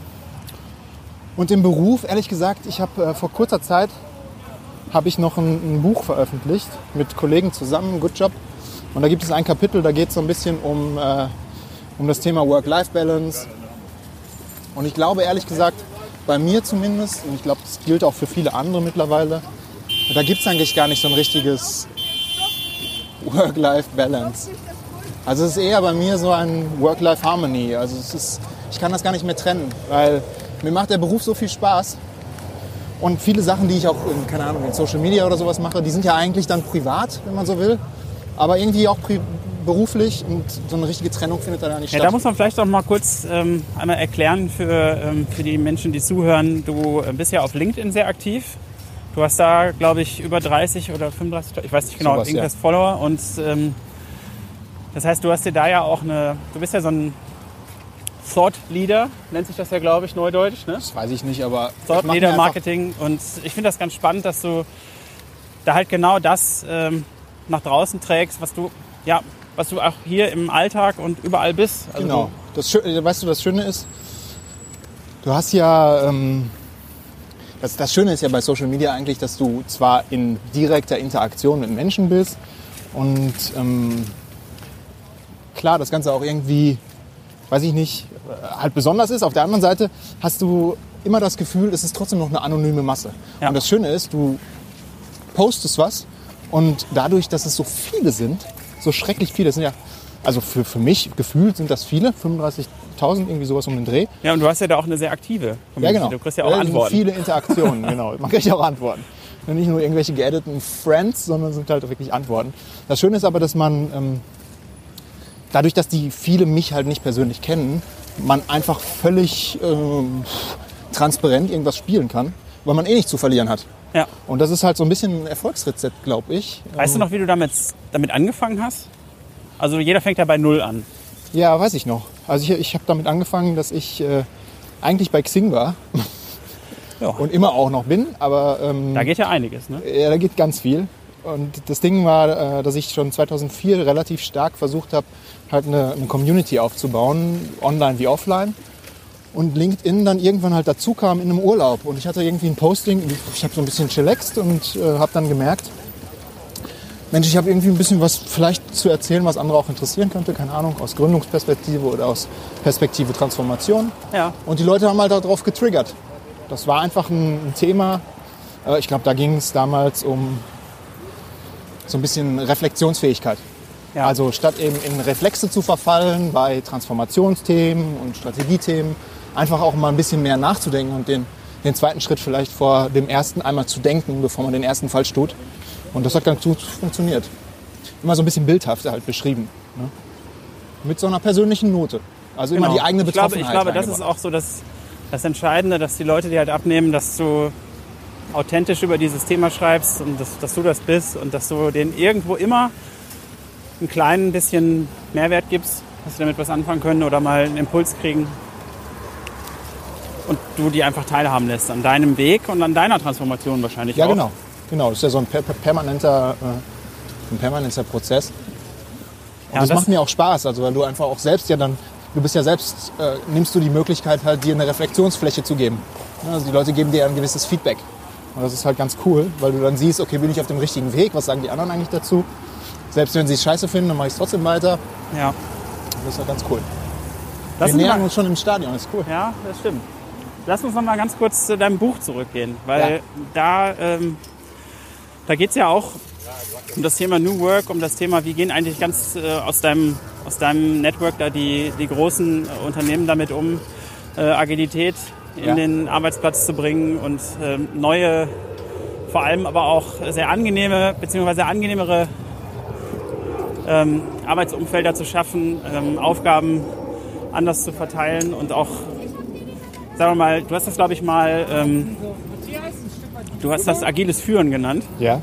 S2: Und im Beruf, ehrlich gesagt, ich habe äh, vor kurzer Zeit habe ich noch ein, ein Buch veröffentlicht mit Kollegen zusammen, Good Job. Und da gibt es ein Kapitel, da geht es so ein bisschen um, äh, um das Thema Work-Life-Balance. Und ich glaube ehrlich gesagt, bei mir zumindest, und ich glaube, das gilt auch für viele andere mittlerweile, da gibt es eigentlich gar nicht so ein richtiges Work-Life-Balance. Also es ist eher bei mir so ein Work-Life-Harmony. Also es ist, ich kann das gar nicht mehr trennen, weil mir macht der Beruf so viel Spaß. Und viele Sachen, die ich auch in, keine Ahnung, in Social Media oder sowas mache, die sind ja eigentlich dann privat, wenn man so will. Aber irgendwie auch beruflich und so eine richtige Trennung findet da gar nicht
S1: Ja, da
S2: statt.
S1: muss man vielleicht auch mal kurz ähm, einmal erklären für, ähm, für die Menschen, die zuhören. Du äh, bist ja auf LinkedIn sehr aktiv. Du hast da, glaube ich, über 30 oder 35, ich weiß nicht genau,
S2: Sowas,
S1: irgendwas Follower. Und ähm, das heißt, du hast dir da ja auch eine, du bist ja so ein Thought Leader, nennt sich das ja, glaube ich, neudeutsch. Ne?
S2: das weiß ich nicht, aber
S1: Thought Leader Marketing. Und ich finde das ganz spannend, dass du da halt genau das ähm, nach draußen trägst, was du, ja, was du auch hier im Alltag und überall bist. Also
S2: Genau. Das Schö- weißt du, das Schöne ist, du hast ja, ähm, das, das Schöne ist ja bei Social Media eigentlich, dass du zwar in direkter Interaktion mit Menschen bist und ähm, klar, das Ganze auch irgendwie, weiß ich nicht, äh, halt besonders ist. Auf der anderen Seite hast du immer das Gefühl, es ist trotzdem noch eine anonyme Masse.
S1: Ja.
S2: Und das Schöne ist, du postest was und dadurch, dass es so viele sind, so schrecklich viele, sind ja, also für, für mich gefühlt sind das viele, 35.000, irgendwie sowas um den Dreh.
S1: Ja, und du hast ja da auch eine sehr aktive
S2: Ja,
S1: Community.
S2: genau.
S1: Du kriegst ja auch
S2: sind
S1: Antworten.
S2: viele Interaktionen, genau. Man kriegt ja auch Antworten. Nicht nur irgendwelche geediteten Friends, sondern sind halt wirklich Antworten. Das Schöne ist aber, dass man ähm, dadurch, dass die viele mich halt nicht persönlich kennen, man einfach völlig ähm, transparent irgendwas spielen kann, weil man eh nichts zu verlieren hat.
S1: Ja.
S2: Und das ist halt so ein bisschen ein Erfolgsrezept, glaube ich.
S1: Weißt du noch, wie du damit, damit angefangen hast? Also jeder fängt ja bei Null an.
S2: Ja, weiß ich noch. Also ich, ich habe damit angefangen, dass ich äh, eigentlich bei Xing war
S1: Ja.
S2: und immer auch noch bin, aber ähm,
S1: Da geht ja einiges, ne?
S2: Ja, da geht ganz viel. Und das Ding war, äh, dass ich schon 2004 relativ stark versucht habe, halt eine, eine Community aufzubauen, online wie offline. Und LinkedIn dann irgendwann halt dazu kam in einem Urlaub. Und ich hatte irgendwie ein Posting, ich habe so ein bisschen chillaxt und äh, habe dann gemerkt, Mensch, ich habe irgendwie ein bisschen was vielleicht zu erzählen, was andere auch interessieren könnte. Keine Ahnung, aus Gründungsperspektive oder aus Perspektive Transformation.
S1: Ja.
S2: Und die Leute haben halt darauf getriggert. Das war einfach ein, Thema. Äh, Ich glaube, da ging es damals um so ein bisschen Reflexionsfähigkeit.
S1: Ja.
S2: Also statt eben in Reflexe zu verfallen bei Transformationsthemen und Strategiethemen, einfach auch mal ein bisschen mehr nachzudenken und den, den zweiten Schritt vielleicht vor dem ersten einmal zu denken, bevor man den ersten falsch tut. Und das hat ganz gut funktioniert. Immer so ein bisschen bildhaft halt beschrieben. Ne? Mit so einer persönlichen Note. Also immer die eigene
S1: Genau. ich glaube,
S2: Betroffenheit.
S1: ich glaube, das ist auch so das, das Entscheidende, dass die Leute dir halt abnehmen, dass du authentisch über dieses Thema schreibst und dass, dass du das bist und dass du denen irgendwo immer ein klein bisschen Mehrwert gibst, dass sie damit was anfangen können oder mal einen Impuls kriegen. Und du die einfach teilhaben lässt an deinem Weg und an deiner Transformation wahrscheinlich
S2: Ja,
S1: auch.
S2: genau. Genau, das ist ja so ein per per permanenter, äh, ein permanenter Prozess. Und
S1: Ja,
S2: das,
S1: das-
S2: macht mir auch Spaß, also weil du einfach auch selbst ja dann, du bist ja selbst, äh, nimmst du die Möglichkeit halt dir eine Reflexionsfläche zu geben. Also die Leute geben dir ein gewisses Feedback. Und das ist halt ganz cool, weil du dann siehst, okay, bin ich auf dem richtigen Weg, was sagen die anderen eigentlich dazu? Selbst wenn sie es scheiße finden, dann mache ich es trotzdem weiter.
S1: Ja.
S2: Das ist halt ganz cool.
S1: Lass
S2: Wir nähern uns schon im Stadion, das ist cool.
S1: Ja, das stimmt. Lass uns noch mal ganz kurz zu deinem Buch zurückgehen, weil
S2: Ja.
S1: da, ähm, da geht es ja auch um das Thema New Work, um das Thema, wie gehen eigentlich ganz äh, aus, deinem, aus deinem Network da die, die großen äh, Unternehmen damit um, äh, Agilität in
S2: Ja.
S1: den Arbeitsplatz zu bringen und ähm, neue, vor allem aber auch sehr angenehme, beziehungsweise angenehmere ähm, Arbeitsumfelder zu schaffen, ähm, Aufgaben anders zu verteilen und auch, sagen wir mal, du hast das glaube ich mal, ähm, du hast das agiles Führen genannt.
S2: Ja.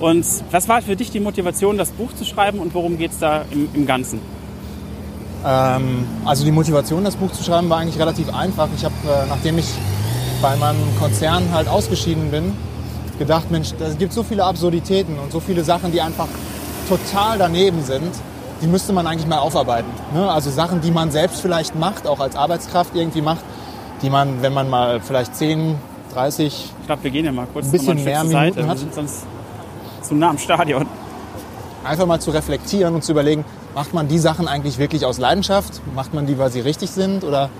S1: Und was war für dich die Motivation, das Buch zu schreiben und worum geht es da im, im Ganzen?
S2: Ähm, also die Motivation, das Buch zu schreiben, war eigentlich relativ einfach. Ich habe, äh, nachdem ich bei meinem Konzern halt ausgeschieden bin, gedacht, Mensch, es gibt so viele Absurditäten und so viele Sachen, die einfach total daneben sind, die müsste man eigentlich mal aufarbeiten. Ne? Also Sachen, die man selbst vielleicht macht, auch als Arbeitskraft irgendwie macht, die man, wenn man mal vielleicht 10, 30,
S1: Ich glaube, wir gehen ja mal kurz
S2: Ein bisschen mehr Minuten
S1: Seite.
S2: hat.
S1: Sonst zu nah am Stadion.
S2: einfach mal zu reflektieren und zu überlegen, macht man die Sachen eigentlich wirklich aus Leidenschaft? Macht man die, weil sie richtig sind? Oder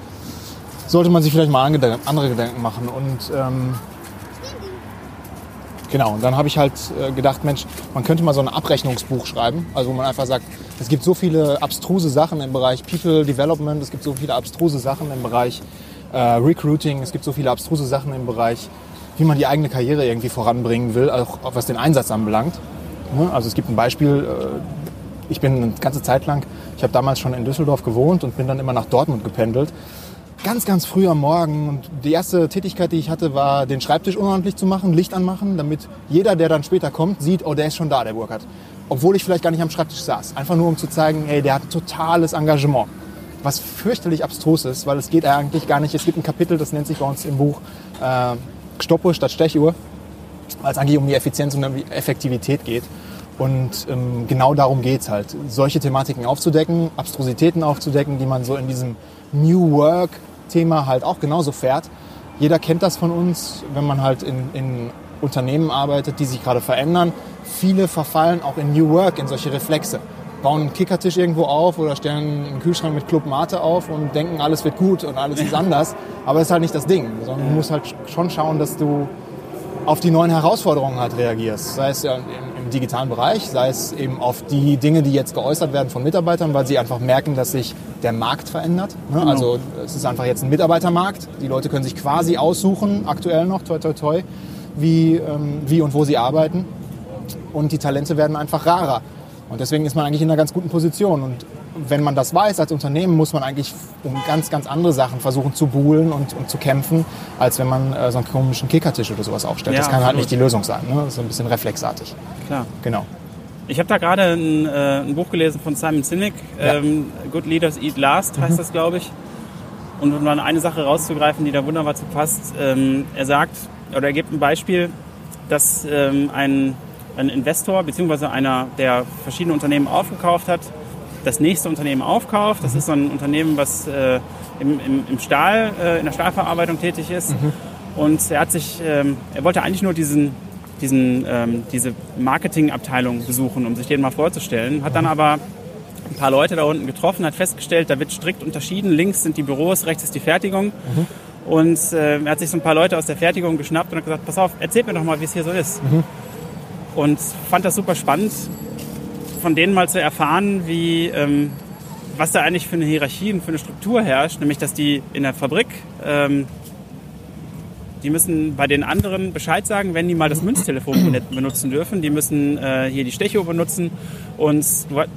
S2: sollte man sich vielleicht mal andere Gedanken machen? Und ähm, genau, und dann habe ich halt äh, gedacht, Mensch, man könnte mal so ein Abrechnungsbuch schreiben. Also wo man einfach sagt, es gibt so viele abstruse Sachen im Bereich People Development, es gibt so viele abstruse Sachen im Bereich äh, Recruiting, es gibt so viele abstruse Sachen im Bereich, wie man die eigene Karriere irgendwie voranbringen will, auch was den Einsatz anbelangt. Ne? Also es gibt ein Beispiel, äh, ich bin eine ganze Zeit lang, ich habe damals schon in Düsseldorf gewohnt und bin dann immer nach Dortmund gependelt. Ganz, ganz früh am Morgen und die erste Tätigkeit, die ich hatte, war den Schreibtisch unordentlich zu machen, Licht anmachen, damit jeder, der dann später kommt, sieht, oh, der ist schon da, der Burkhardt. Obwohl ich vielleicht gar nicht am Schreibtisch saß. Einfach nur, um zu zeigen, ey, der hat totales Engagement. Was fürchterlich abstrus ist, weil es geht eigentlich gar nicht. Es gibt ein Kapitel, das nennt sich bei uns im Buch äh, Stoppuhr statt Stechuhr weil es eigentlich um die Effizienz und die Effektivität geht. Und ähm, genau darum geht's halt, solche Thematiken aufzudecken, Abstrusitäten aufzudecken, die man so in diesem New Work Thema halt auch genauso fährt. Jeder kennt das von uns, wenn man halt in, in Unternehmen arbeitet, die sich gerade verändern. Viele verfallen auch in New Work, in solche Reflexe. Bauen einen Kickertisch irgendwo auf oder stellen einen Kühlschrank mit Club Mate auf und denken, alles wird gut und alles ist anders. Aber das ist halt nicht das Ding, sondern du musst halt schon schauen, dass du auf die neuen Herausforderungen halt reagierst. Sei es ja im, digitalen Bereich, sei es eben auf die Dinge, die jetzt geäußert werden von Mitarbeitern, weil sie einfach merken, dass sich der Markt verändert. Ne?
S1: Genau.
S2: Also es ist einfach jetzt ein Mitarbeitermarkt. Die Leute können sich quasi aussuchen, aktuell noch, toi toi toi, wie, ähm, wie und wo sie arbeiten. Und die Talente werden einfach rarer. Und deswegen ist man eigentlich in einer ganz guten Position. Und wenn man das weiß als Unternehmen, muss man eigentlich um ganz, ganz andere Sachen versuchen zu buhlen und, und zu kämpfen, als wenn man äh, so einen komischen Kickertisch oder sowas aufstellt.
S1: Ja,
S2: das kann halt
S1: absolut.
S2: nicht die Lösung sein. Ne? Das ist so ein bisschen reflexartig.
S1: Klar.
S2: Genau.
S1: Ich habe da gerade ein, äh, ein Buch gelesen von Simon Sinek,
S2: Ja.
S1: ähm, Good Leaders Eat Last heißt das, glaube ich. Und um dann eine Sache rauszugreifen, die da wunderbar zu passt, ähm, er sagt, oder er gibt ein Beispiel, dass ähm, ein, ein Investor bzw. einer, der verschiedene Unternehmen aufgekauft hat, das nächste Unternehmen aufkauft. Das ist so ein Unternehmen, was äh, im, im, im Stahl, äh, in der Stahlverarbeitung tätig ist. Und er hat sich, ähm, er wollte eigentlich nur diesen, diesen, ähm, diese Marketingabteilung besuchen, um sich den mal vorzustellen. Hat dann aber ein paar Leute da unten getroffen, hat festgestellt, da wird strikt unterschieden. Links sind die Büros, rechts ist die Fertigung. Und äh, er hat sich so ein paar Leute aus der Fertigung geschnappt und hat gesagt, pass auf, erzählt mir doch mal, wie es hier so ist. Und fand das super spannend, von denen mal zu erfahren, wie, ähm, was da eigentlich für eine Hierarchie und für eine Struktur herrscht. Nämlich, dass die in der Fabrik, ähm, die müssen bei den anderen Bescheid sagen, wenn die mal das Münztelefon ben- benutzen dürfen. Die müssen äh, hier die Stecho benutzen. Und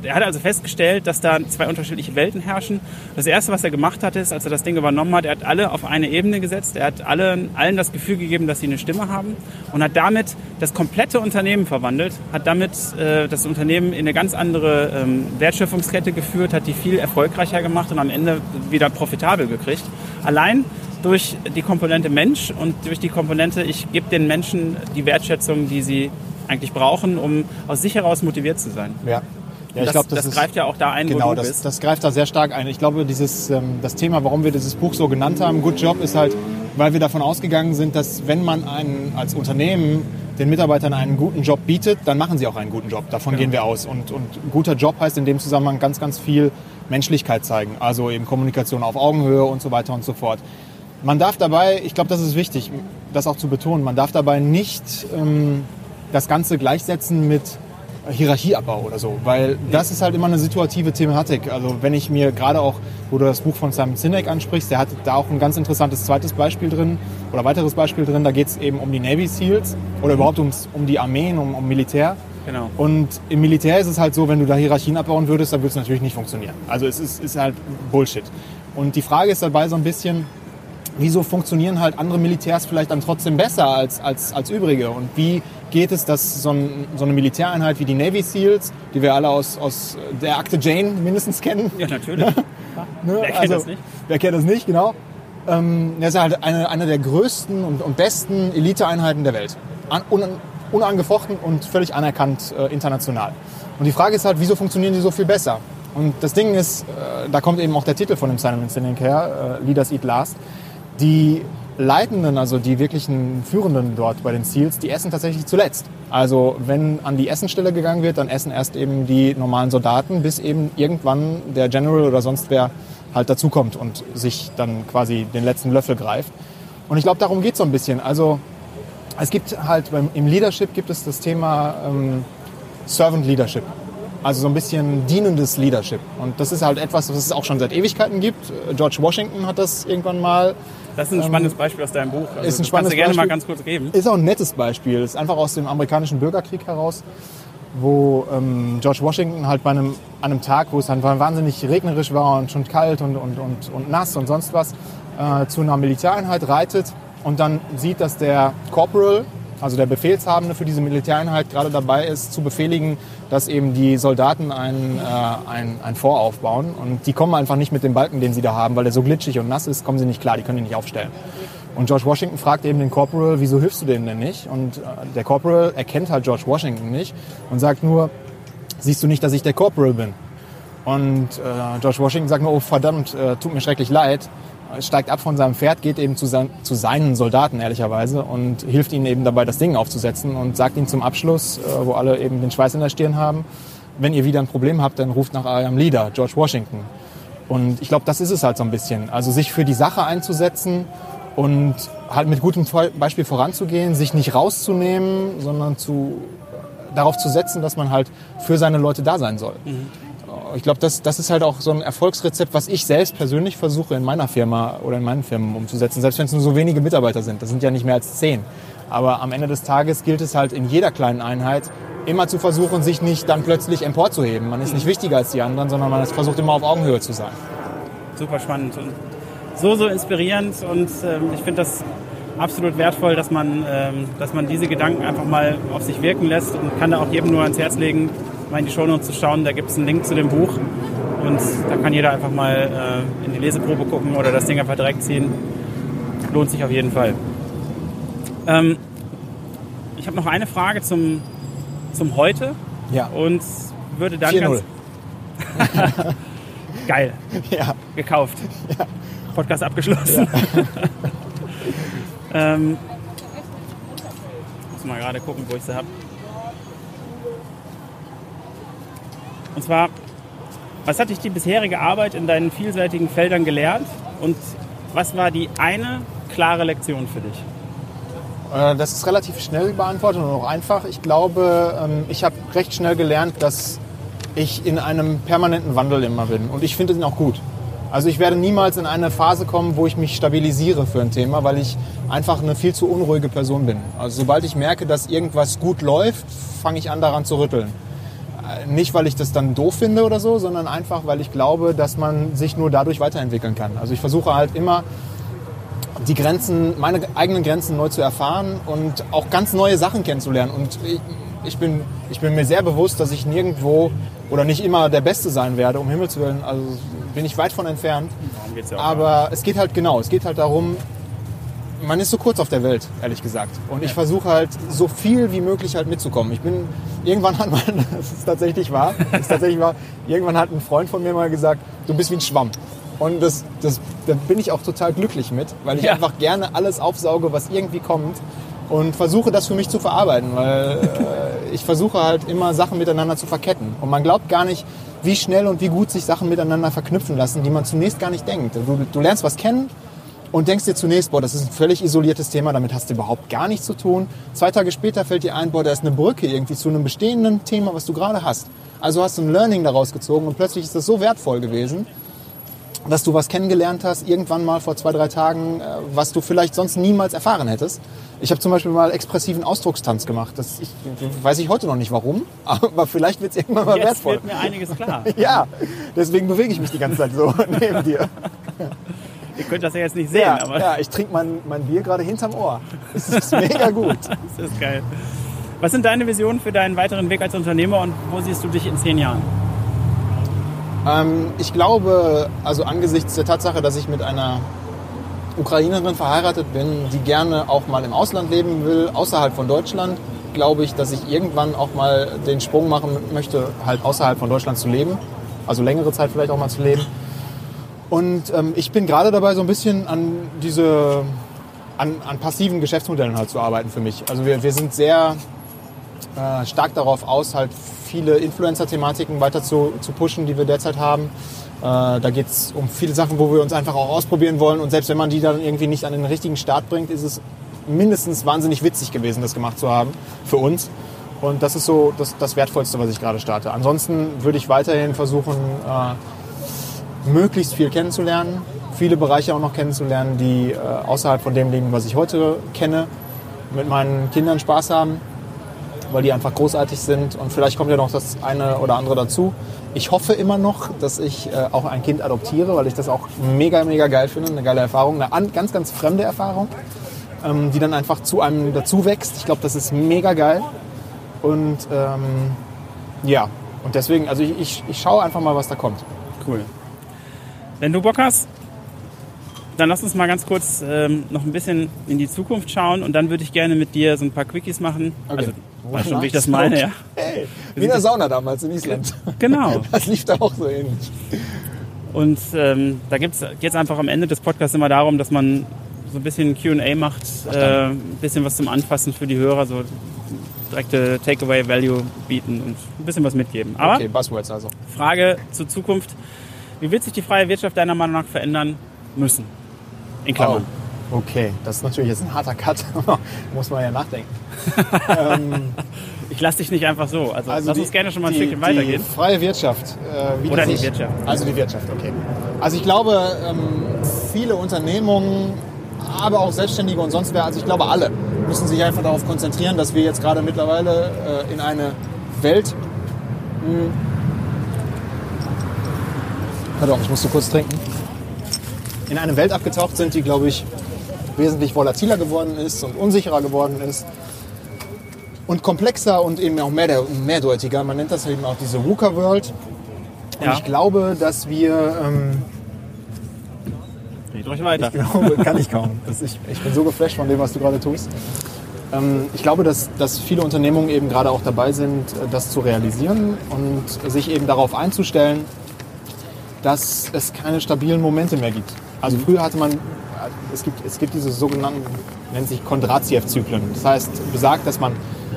S1: er hat also festgestellt, dass da zwei unterschiedliche Welten herrschen. Das Erste, was er gemacht hat, ist, als er das Ding übernommen hat, er hat alle auf eine Ebene gesetzt. Er hat alle, allen das Gefühl gegeben, dass sie eine Stimme haben und hat damit das komplette Unternehmen verwandelt, hat damit äh, das Unternehmen in eine ganz andere ähm, Wertschöpfungskette geführt, hat die viel erfolgreicher gemacht und am Ende wieder profitabel gekriegt. Allein durch die Komponente Mensch und durch die Komponente, ich gebe den Menschen die Wertschätzung, die sie eigentlich brauchen, um aus sich heraus motiviert zu sein.
S2: Ja. Ja,
S1: das, das,
S2: ist-
S1: greift ja auch da ein,
S2: Genau, das, das greift da sehr stark ein. Ich glaube, dieses, ähm, das Thema, warum wir dieses Buch so genannt haben, Good Job, ist halt, weil wir davon ausgegangen sind, dass wenn man einen, als Unternehmen den Mitarbeitern einen guten Job bietet, dann machen sie auch einen guten Job. Davon
S1: Genau.
S2: gehen wir aus. Und, und guter Job heißt in dem Zusammenhang ganz, ganz viel Menschlichkeit zeigen. Also eben Kommunikation auf Augenhöhe und so weiter und so fort. Man darf dabei, ich glaube, das ist wichtig, das auch zu betonen, man darf dabei nicht ähm, das Ganze gleichsetzen mit Hierarchieabbau oder so, weil das ist halt immer eine situative Thematik. Also wenn ich mir gerade auch, wo du das Buch von Simon Sinek ansprichst, der hat da auch ein ganz interessantes zweites Beispiel drin oder weiteres Beispiel drin, da geht es eben um die Navy Seals oder überhaupt ums, um die Armeen, um, um Militär.
S1: Genau.
S2: Und im Militär ist es halt so, wenn du da Hierarchien abbauen würdest, dann würde es natürlich nicht funktionieren. Also es ist, ist halt Bullshit. Und die Frage ist dabei so ein bisschen, wieso funktionieren halt andere Militärs vielleicht dann trotzdem besser als, als, als übrige? Und wie geht es, dass so, ein, so eine Militäreinheit wie die Navy SEALs, die wir alle aus, aus der Akte Jane mindestens kennen,
S1: Ja, natürlich.
S2: ne?
S1: Wer kennt das nicht?
S2: Wer kennt das nicht, genau. Ähm, das ist halt eine, eine der größten und, und besten Eliteeinheiten der Welt. An, un, unangefochten und völlig anerkannt äh, international. Und die Frage ist halt, wieso funktionieren die so viel besser? Und das Ding ist, äh, da kommt eben auch der Titel von dem Simon Sinek her, äh, Leaders Eat Last. Die Leitenden, also die wirklichen Führenden dort bei den Seals, die essen tatsächlich zuletzt. Also wenn an die Essenstelle gegangen wird, dann essen erst eben die normalen Soldaten, bis eben irgendwann der General oder sonst wer halt dazukommt und sich dann quasi den letzten Löffel greift. Und ich glaube, darum geht es so ein bisschen. Also es gibt halt beim, im Leadership gibt es das Thema ähm, Servant Leadership. Also so ein bisschen dienendes Leadership. Und das ist halt etwas, was es auch schon seit Ewigkeiten gibt. George Washington hat das irgendwann mal
S1: Das ist ein spannendes Beispiel aus deinem Buch. Also,
S2: ist ein
S1: das kannst
S2: spannendes
S1: du gerne mal
S2: Beispiel.
S1: ganz kurz geben.
S2: Ist auch ein nettes Beispiel. Ist einfach aus dem amerikanischen Bürgerkrieg heraus, wo ähm, George Washington halt bei einem, an einem Tag, wo es dann wahnsinnig regnerisch war und schon kalt und, und, und, und nass und sonst was, äh, zu einer Militäreinheit reitet und dann sieht, dass der Corporal, also der Befehlshabende für diese Militäreinheit, gerade dabei ist, zu befehligen, dass eben die Soldaten ein, äh, ein, ein Fort aufbauen. Und die kommen einfach nicht mit dem Balken, den sie da haben, weil der so glitschig und nass ist, kommen sie nicht klar, die können ihn nicht aufstellen. Und George Washington fragt eben den Corporal, wieso hilfst du denen denn nicht? Und äh, der Corporal erkennt halt George Washington nicht und sagt nur, siehst du nicht, dass ich der Corporal bin? Und äh, George Washington sagt nur, oh verdammt, äh, tut mir schrecklich leid. Steigt ab von seinem Pferd, geht eben zu, sein, zu seinen Soldaten ehrlicherweise und hilft ihnen eben dabei, das Ding aufzusetzen und sagt ihnen zum Abschluss, äh, wo alle eben den Schweiß in der Stirn haben, wenn ihr wieder ein Problem habt, dann ruft nach eurem Leader, George Washington. Und ich glaube, das ist es halt so ein bisschen. Also sich für die Sache einzusetzen und halt mit gutem Beispiel voranzugehen, sich nicht rauszunehmen, sondern zu, darauf zu setzen, dass man halt für seine Leute da sein soll. Mhm. Ich glaube, das, das ist halt auch so ein Erfolgsrezept, was ich selbst persönlich versuche in meiner Firma oder in meinen Firmen umzusetzen, selbst wenn es nur so wenige Mitarbeiter sind. Das sind ja nicht mehr als zehn. Aber am Ende des Tages gilt es halt in jeder kleinen Einheit, immer zu versuchen, sich nicht dann plötzlich emporzuheben. Man ist nicht wichtiger als die anderen, sondern man versucht immer auf Augenhöhe zu sein.
S1: Super spannend und so, so inspirierend und ähm, ich finde das absolut wertvoll, dass man, ähm, dass man diese Gedanken einfach mal auf sich wirken lässt und kann da auch jedem nur ans Herz legen, mal in die Shownotes zu schauen. Da gibt es einen Link zu dem Buch und da kann jeder einfach mal äh, in die Leseprobe gucken oder das Ding einfach direkt ziehen. Lohnt sich auf jeden Fall. Ähm, ich habe noch eine Frage zum, zum Heute.
S2: Ja.
S1: Und würde dann ganz. Geil.
S2: Ja.
S1: Gekauft. Ja. Podcast abgeschlossen. Ja. ähm, muss mal gerade gucken, wo ich sie habe. Und zwar, was hat dich die bisherige Arbeit in deinen vielseitigen Feldern gelernt und was war die eine klare Lektion für dich?
S2: Äh, das ist relativ schnell beantwortet und auch einfach. Ich glaube, ähm, ich habe recht schnell gelernt, dass ich in einem permanenten Wandel immer bin. Und ich finde den auch gut. Also ich werde niemals in eine Phase kommen, wo ich mich stabilisiere für ein Thema, weil ich einfach eine viel zu unruhige Person bin. Also sobald ich merke, dass irgendwas gut läuft, fange ich an daran zu rütteln. Nicht, weil ich das dann doof finde oder so, sondern einfach, weil ich glaube, dass man sich nur dadurch weiterentwickeln kann. Also ich versuche halt immer die Grenzen, meine eigenen Grenzen neu zu erfahren und auch ganz neue Sachen kennenzulernen. Und ich, ich, bin, ich bin mir sehr bewusst, dass ich nirgendwo oder nicht immer der Beste sein werde, um Himmels Willen. Also bin ich weit von entfernt. Ja Aber es geht halt genau, es geht halt darum, man ist so kurz auf der Welt, ehrlich gesagt. Und ich versuche halt so viel wie möglich halt mitzukommen. Ich bin, irgendwann hat man, das ist tatsächlich wahr, das ist tatsächlich wahr, irgendwann hat ein Freund von mir mal gesagt, du bist wie ein Schwamm. Und das, das, da bin ich auch total glücklich mit, weil ich ja. einfach gerne alles aufsauge, was irgendwie kommt und versuche das für mich zu verarbeiten, weil äh, ich versuche halt immer Sachen miteinander zu verketten. Und man glaubt gar nicht, wie schnell und wie gut sich Sachen miteinander verknüpfen lassen, die man zunächst gar nicht denkt. Du, du lernst was kennen und denkst dir zunächst, boah, das ist ein völlig isoliertes Thema, damit hast du überhaupt gar nichts zu tun. Zwei Tage später fällt dir ein, boah, da ist eine Brücke irgendwie zu einem bestehenden Thema, was du gerade hast. Also hast du ein Learning daraus gezogen und plötzlich ist das so wertvoll gewesen, dass du was kennengelernt hast, irgendwann mal vor zwei, drei Tagen, äh, was du vielleicht sonst niemals erfahren hättest. Ich habe zum Beispiel mal expressiven Ausdruckstanz gemacht. Das ich, weiß ich heute noch nicht warum, aber vielleicht wird es irgendwann mal
S1: Jetzt
S2: wertvoll.
S1: wird mir einiges klar.
S2: ja, deswegen bewege ich mich die ganze Zeit so neben dir.
S1: Ihr könnt das ja jetzt nicht sehen,
S2: ja,
S1: aber.
S2: Ja, ich trinke mein, mein Bier gerade hinterm Ohr. Das ist mega gut.
S1: das ist geil. Was sind deine Visionen für deinen weiteren Weg als Unternehmer und wo siehst du dich in zehn Jahren?
S2: Ähm, ich glaube, also angesichts der Tatsache, dass ich mit einer Ukrainerin verheiratet bin, die gerne auch mal im Ausland leben will, außerhalb von Deutschland, glaube ich, dass ich irgendwann auch mal den Sprung machen möchte, halt außerhalb von Deutschland zu leben. Also längere Zeit vielleicht auch mal zu leben. Und ähm, ich bin gerade dabei, so ein bisschen an diese, an, an passiven Geschäftsmodellen halt zu arbeiten für mich. Also wir, wir sind sehr äh, stark darauf aus, halt viele Influencer-Thematiken weiter zu, zu pushen, die wir derzeit haben. Äh, da geht es um viele Sachen, wo wir uns einfach auch ausprobieren wollen. Und selbst wenn man die dann irgendwie nicht an den richtigen Start bringt, ist es mindestens wahnsinnig witzig gewesen, das gemacht zu haben für uns. Und das ist so das, das Wertvollste, was ich gerade starte. Ansonsten würde ich weiterhin versuchen, äh, möglichst viel kennenzulernen, viele Bereiche auch noch kennenzulernen, die äh, außerhalb von dem liegen, was ich heute kenne, mit meinen Kindern Spaß haben weil die einfach großartig sind. Und vielleicht kommt ja noch das eine oder andere dazu. Ich hoffe immer noch, dass ich äh, auch ein Kind adoptiere, weil ich das auch mega, mega geil finde. Eine geile Erfahrung, eine ganz, ganz fremde Erfahrung, ähm, die dann einfach zu einem dazu wächst. Ich glaube, das ist mega geil. Und ähm, ja, und deswegen, also ich, ich, ich schaue einfach mal, was da kommt.
S1: Cool. Wenn du Bock hast, dann lass uns mal ganz kurz ähm, noch ein bisschen in die Zukunft schauen und dann würde ich gerne mit dir so ein paar Quickies machen.
S2: Okay.
S1: Also Weißt schon, wie ich das meine, ja.
S2: Hey, wie in der Sauna damals in Island.
S1: Genau.
S2: Das lief da auch so ähnlich.
S1: Und ähm, da geht es einfach am Ende des Podcasts immer darum, dass man so ein bisschen QA macht, äh, ein bisschen was zum Anfassen für die Hörer, so direkte Takeaway-Value bieten und ein bisschen was mitgeben. Aber
S2: okay, Buzzwords also.
S1: Frage zur Zukunft. Wie wird sich die freie Wirtschaft deiner Meinung nach verändern müssen? In Klammern.
S2: Oh, okay, das ist natürlich jetzt ein harter Cut. Muss man ja nachdenken. ähm,
S1: ich lasse dich nicht einfach so. Also, also lass die, uns gerne schon mal ein die, Stückchen weitergehen.
S2: Die freie Wirtschaft.
S1: Äh, Oder die Wirtschaft.
S2: Also die Wirtschaft, okay. Also ich glaube, ähm, viele Unternehmungen, aber auch Selbstständige und sonst wer, also ich glaube alle, müssen sich einfach darauf konzentrieren, dass wir jetzt gerade mittlerweile äh, in eine Welt... Mh, hm, pardon, ich musste kurz trinken. In eine Welt abgetaucht sind, die, glaube ich, wesentlich volatiler geworden ist und unsicherer geworden ist und komplexer und eben auch mehr, mehrdeutiger. Man nennt das eben auch diese VUCA World. Und ja. ich glaube, dass wir. Ähm,
S1: Red euch weiter.
S2: Ich glaube, kann ich kaum. Ich, ich, bin so geflasht von dem, was du gerade tust. Ähm, ich glaube, dass, dass viele Unternehmungen eben gerade auch dabei sind, das zu realisieren und sich eben darauf einzustellen, dass es keine stabilen Momente mehr gibt. Also mhm. früher hatte man, es gibt, es gibt diese sogenannten, nennt sich Kondratiev-Zyklen. Das heißt, besagt, dass man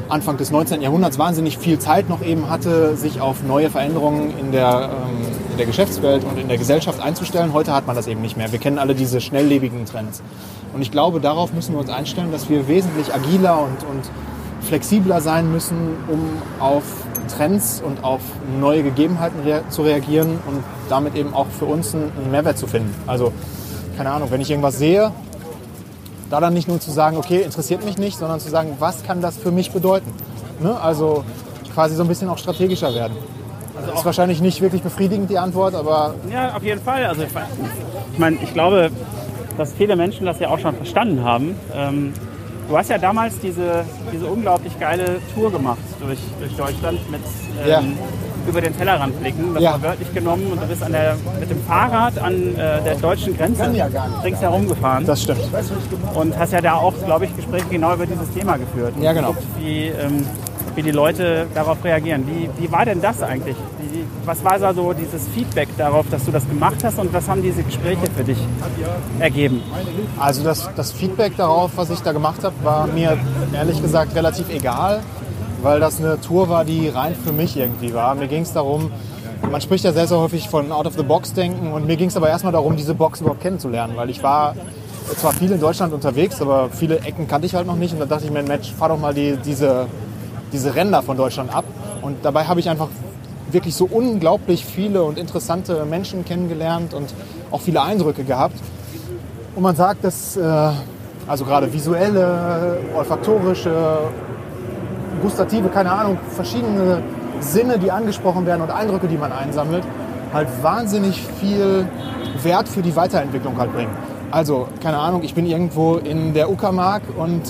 S2: Anfang des 19. Jahrhunderts wahnsinnig viel Zeit noch eben hatte, sich auf neue Veränderungen in der, ähm, in der Geschäftswelt und in der Gesellschaft einzustellen. Heute hat man das eben nicht mehr. Wir kennen alle diese schnelllebigen Trends. Und ich glaube, darauf müssen wir uns einstellen, dass wir wesentlich agiler und, und flexibler sein müssen, um auf Trends und auf neue Gegebenheiten rea zu reagieren und damit eben auch für uns einen, Mehrwert zu finden. Also, keine Ahnung, wenn ich irgendwas sehe, da dann nicht nur zu sagen, okay, interessiert mich nicht, sondern zu sagen, was kann das für mich bedeuten? Ne? Also quasi so ein bisschen auch strategischer werden. Also ist wahrscheinlich nicht wirklich befriedigend die Antwort, aber.
S1: Ja, auf jeden Fall. Also ich meine, ich glaube, dass viele Menschen das ja auch schon verstanden haben. Ähm, du hast ja damals diese, diese unglaublich geile Tour gemacht durch, durch Deutschland mit ähm, ja über den Tellerrand blicken. Das ja. war wörtlich genommen und du bist an der, mit dem Fahrrad an äh, der deutschen Grenze
S2: ja
S1: ringsherum gefahren.
S2: Das stimmt.
S1: Und hast ja da auch, glaube ich, Gespräche genau über dieses Thema geführt.
S2: Ja, genau.
S1: Geguckt, wie, ähm, wie die Leute darauf reagieren. Wie, wie war denn das eigentlich? Was war so dieses Feedback darauf, dass du das gemacht hast und was haben diese Gespräche für dich ergeben?
S2: Also das, das Feedback darauf, was ich da gemacht habe, war mir ehrlich gesagt relativ egal weil das eine Tour war, die rein für mich irgendwie war. Mir ging es darum, man spricht ja sehr, sehr häufig von Out-of-the-Box-Denken und mir ging es aber erstmal darum, diese Box überhaupt kennenzulernen, weil ich war zwar viel in Deutschland unterwegs, aber viele Ecken kannte ich halt noch nicht und da dachte ich mir, Mensch, fahr doch mal die, diese, diese Ränder von Deutschland ab und dabei habe ich einfach wirklich so unglaublich viele und interessante Menschen kennengelernt und auch viele Eindrücke gehabt. Und man sagt, dass äh, also gerade visuelle, olfaktorische, gustative, keine Ahnung, verschiedene Sinne, die angesprochen werden und Eindrücke, die man einsammelt, halt wahnsinnig viel Wert für die Weiterentwicklung halt bringen. Also, keine Ahnung, ich bin irgendwo in der Uckermark und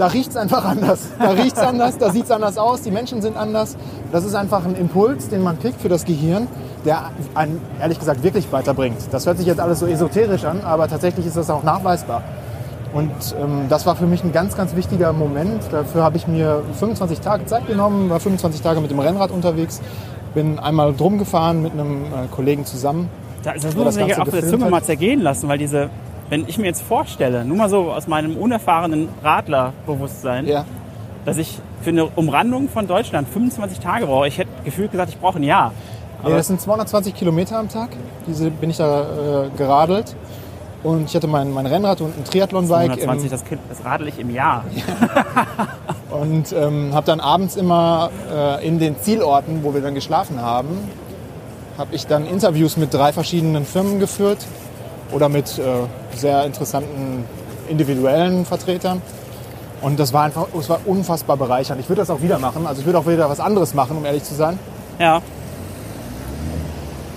S2: da riecht es einfach anders. Da riecht es anders, da sieht es anders aus, die Menschen sind anders. Das ist einfach ein Impuls, den man kriegt für das Gehirn, der einen ehrlich gesagt wirklich weiterbringt. Das hört sich jetzt alles so esoterisch an, aber tatsächlich ist das auch nachweisbar. Und ähm, das war für mich ein ganz, ganz wichtiger Moment. Dafür habe ich mir 25 Tage Zeit genommen, war 25 Tage mit dem Rennrad unterwegs, bin einmal drum gefahren mit einem äh, Kollegen zusammen.
S1: Da, das muss man sich auf der Zunge mal zergehen lassen, weil diese, wenn ich mir jetzt vorstelle, nur mal so aus meinem unerfahrenen Radlerbewusstsein, ja. dass ich für eine Umrandung von Deutschland 25 Tage brauche, ich hätte gefühlt gesagt, ich brauche ein Jahr.
S2: Nee, das sind 220 Kilometer am Tag. Diese bin ich da äh, geradelt. Und ich hatte mein, mein Rennrad und ein Triathlon-Bike.
S1: 120, das, das radel ich im Jahr.
S2: und ähm, habe dann abends immer äh, in den Zielorten, wo wir dann geschlafen haben, habe ich dann Interviews mit drei verschiedenen Firmen geführt oder mit äh, sehr interessanten individuellen Vertretern. Und das war einfach, es war unfassbar bereichernd. Ich würde das auch wieder machen. Also ich würde auch wieder was anderes machen, um ehrlich zu sein.
S1: Ja.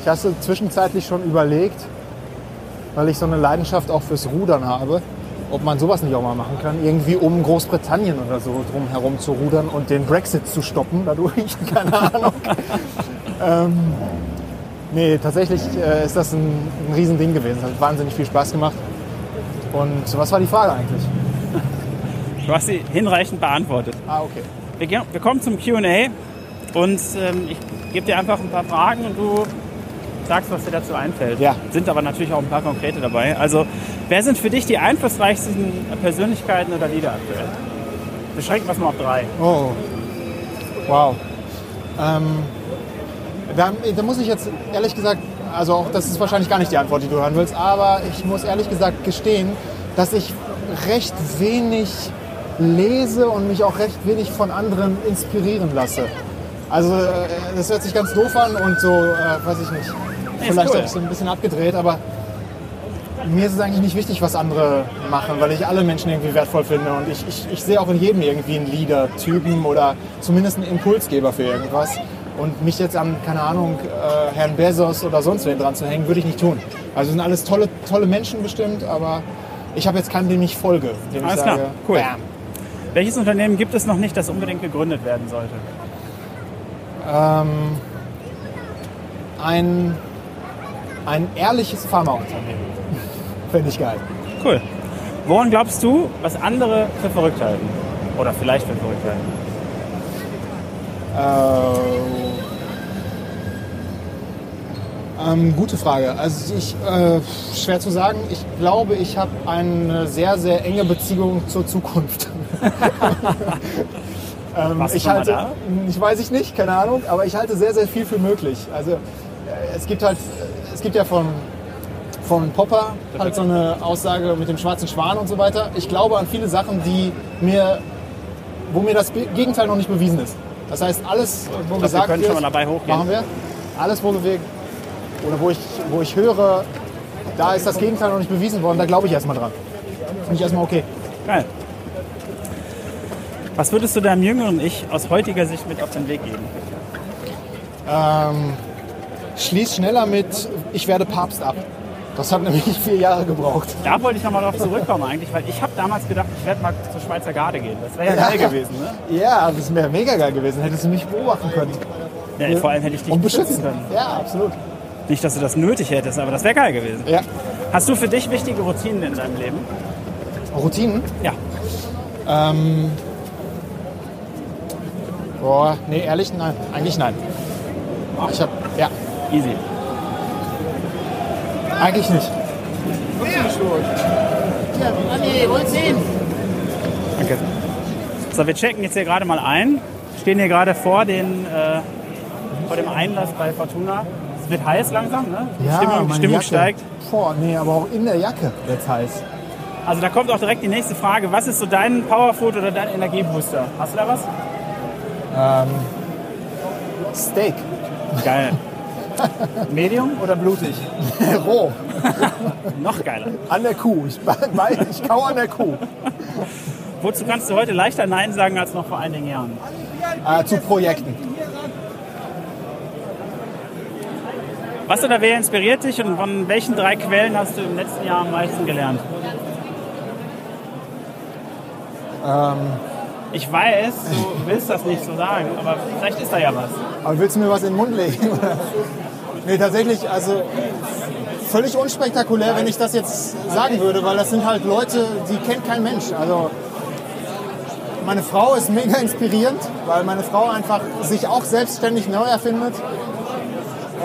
S2: Ich hatte zwischenzeitlich schon überlegt, weil ich so eine Leidenschaft auch fürs Rudern habe, ob man sowas nicht auch mal machen kann, irgendwie um Großbritannien oder so drum herum zu rudern und den Brexit zu stoppen dadurch, keine Ahnung. ähm, nee, tatsächlich äh, ist das ein, ein Riesending gewesen. Es hat wahnsinnig viel Spaß gemacht. Und was war die Frage eigentlich?
S1: Du hast sie hinreichend beantwortet.
S2: Ah, okay.
S1: Wir, wir kommen zum QA und ähm, ich gebe dir einfach ein paar Fragen und du sagst, was dir dazu einfällt.
S2: Ja.
S1: Sind aber natürlich auch ein paar konkrete dabei. Also, wer sind für dich die einflussreichsten Persönlichkeiten oder Lieder aktuell? Beschränken wir es mal auf drei.
S2: Oh. Wow. Ähm, da, da muss ich jetzt ehrlich gesagt, also auch das ist wahrscheinlich gar nicht die Antwort, die du hören willst, aber ich muss ehrlich gesagt gestehen, dass ich recht wenig lese und mich auch recht wenig von anderen inspirieren lasse. Also äh, das hört sich ganz doof an und so, äh, weiß ich nicht, vielleicht
S1: cool.
S2: auch so ein bisschen abgedreht, aber mir ist es eigentlich nicht wichtig, was andere machen, weil ich alle Menschen irgendwie wertvoll finde und ich, ich, ich sehe auch in jedem irgendwie einen Leader-Typen oder zumindest einen Impulsgeber für irgendwas. Und mich jetzt an, keine Ahnung, äh, Herrn Bezos oder sonst wen dran zu hängen, würde ich nicht tun. Also sind alles tolle, tolle Menschen bestimmt, aber ich habe jetzt keinen, dem ich folge. Dem
S1: Alles
S2: ich
S1: klar,
S2: sage,
S1: cool.
S2: Bam.
S1: Welches Unternehmen gibt es noch nicht, das unbedingt gegründet werden sollte?
S2: Ähm, ein, ein ehrliches Pharmaunternehmen. Finde ich geil.
S1: Cool. Woran glaubst du, was andere für verrückt halten? Oder vielleicht für verrückt halten?
S2: Äh, ähm, gute Frage. Also ich, äh, schwer zu sagen. Ich glaube, ich habe eine sehr, sehr enge Beziehung zur Zukunft. ähm, ich halte,
S1: da?
S2: ich weiß ich nicht, keine Ahnung, aber ich halte sehr, sehr viel für möglich. Also äh, es gibt halt, es gibt ja von von Popper halt so eine Aussage mit dem schwarzen Schwan und so weiter. Ich glaube an viele Sachen, die mir, wo mir das Gegenteil noch nicht bewiesen ist. Das heißt, alles, wo
S1: wir
S2: gesagt
S1: können
S2: wird,
S1: schon mal dabei hochgehen.
S2: machen wir. Alles, wo wir oder wo ich, wo ich höre, da ist das Gegenteil noch nicht bewiesen worden, da glaube ich erstmal dran. Finde ich erstmal okay.
S1: Geil. Was würdest du deinem jüngeren Ich aus heutiger Sicht mit auf den Weg geben?
S2: Ähm, schließ schneller mit Ich werde Papst ab. Das hat nämlich vier Jahre gebraucht.
S1: Da wollte ich nochmal drauf zurückkommen eigentlich, weil ich habe damals gedacht, ich werde mal zur Schweizer Garde gehen. Das wäre ja geil gewesen, ne?
S2: Ja, das wäre mega geil gewesen. Hättest du mich beobachten können.
S1: Ja, vor allem hätte ich dich
S2: Und
S1: beschützen
S2: beschützen.
S1: können.
S2: Ja, absolut.
S1: Nicht, dass du das nötig hättest, aber das wäre geil gewesen.
S2: Ja.
S1: Hast du für dich wichtige Routinen in deinem Leben?
S2: Routinen?
S1: Ja.
S2: Ähm, boah, nee, ehrlich, nein. Eigentlich nein. Ich hab, ja,
S1: Easy.
S2: eigentlich nicht.
S1: Danke. So, wir checken jetzt hier gerade mal ein. Stehen hier gerade vor, den, äh, vor dem Einlass bei Fortuna. Es wird heiß langsam, ne? Die Stimmung,
S2: meine
S1: Stimmung
S2: Jacke.
S1: steigt.
S2: Boah, nee, aber auch in der Jacke wird's heiß.
S1: Also da kommt auch direkt die nächste Frage. Was ist so dein Powerfood oder dein Energiebooster? Hast du da was?
S2: Steak.
S1: Geil. Medium oder blutig?
S2: Roh.
S1: Noch geiler.
S2: An der Kuh. Ich, ich kau an der Kuh.
S1: Wozu kannst du heute leichter Nein sagen als noch vor einigen Jahren?
S2: Äh, zu Projekten.
S1: Was oder wer inspiriert dich und von welchen drei Quellen hast du im letzten Jahr am meisten gelernt? Ich weiß, du willst das nicht so sagen, aber vielleicht ist da ja was.
S2: Aber willst du mir was in den Mund legen? nee, tatsächlich, also völlig unspektakulär, wenn ich das jetzt sagen würde, weil das sind halt Leute, die kennt kein Mensch. Also meine Frau ist mega inspirierend, weil meine Frau einfach sich auch selbstständig neu erfindet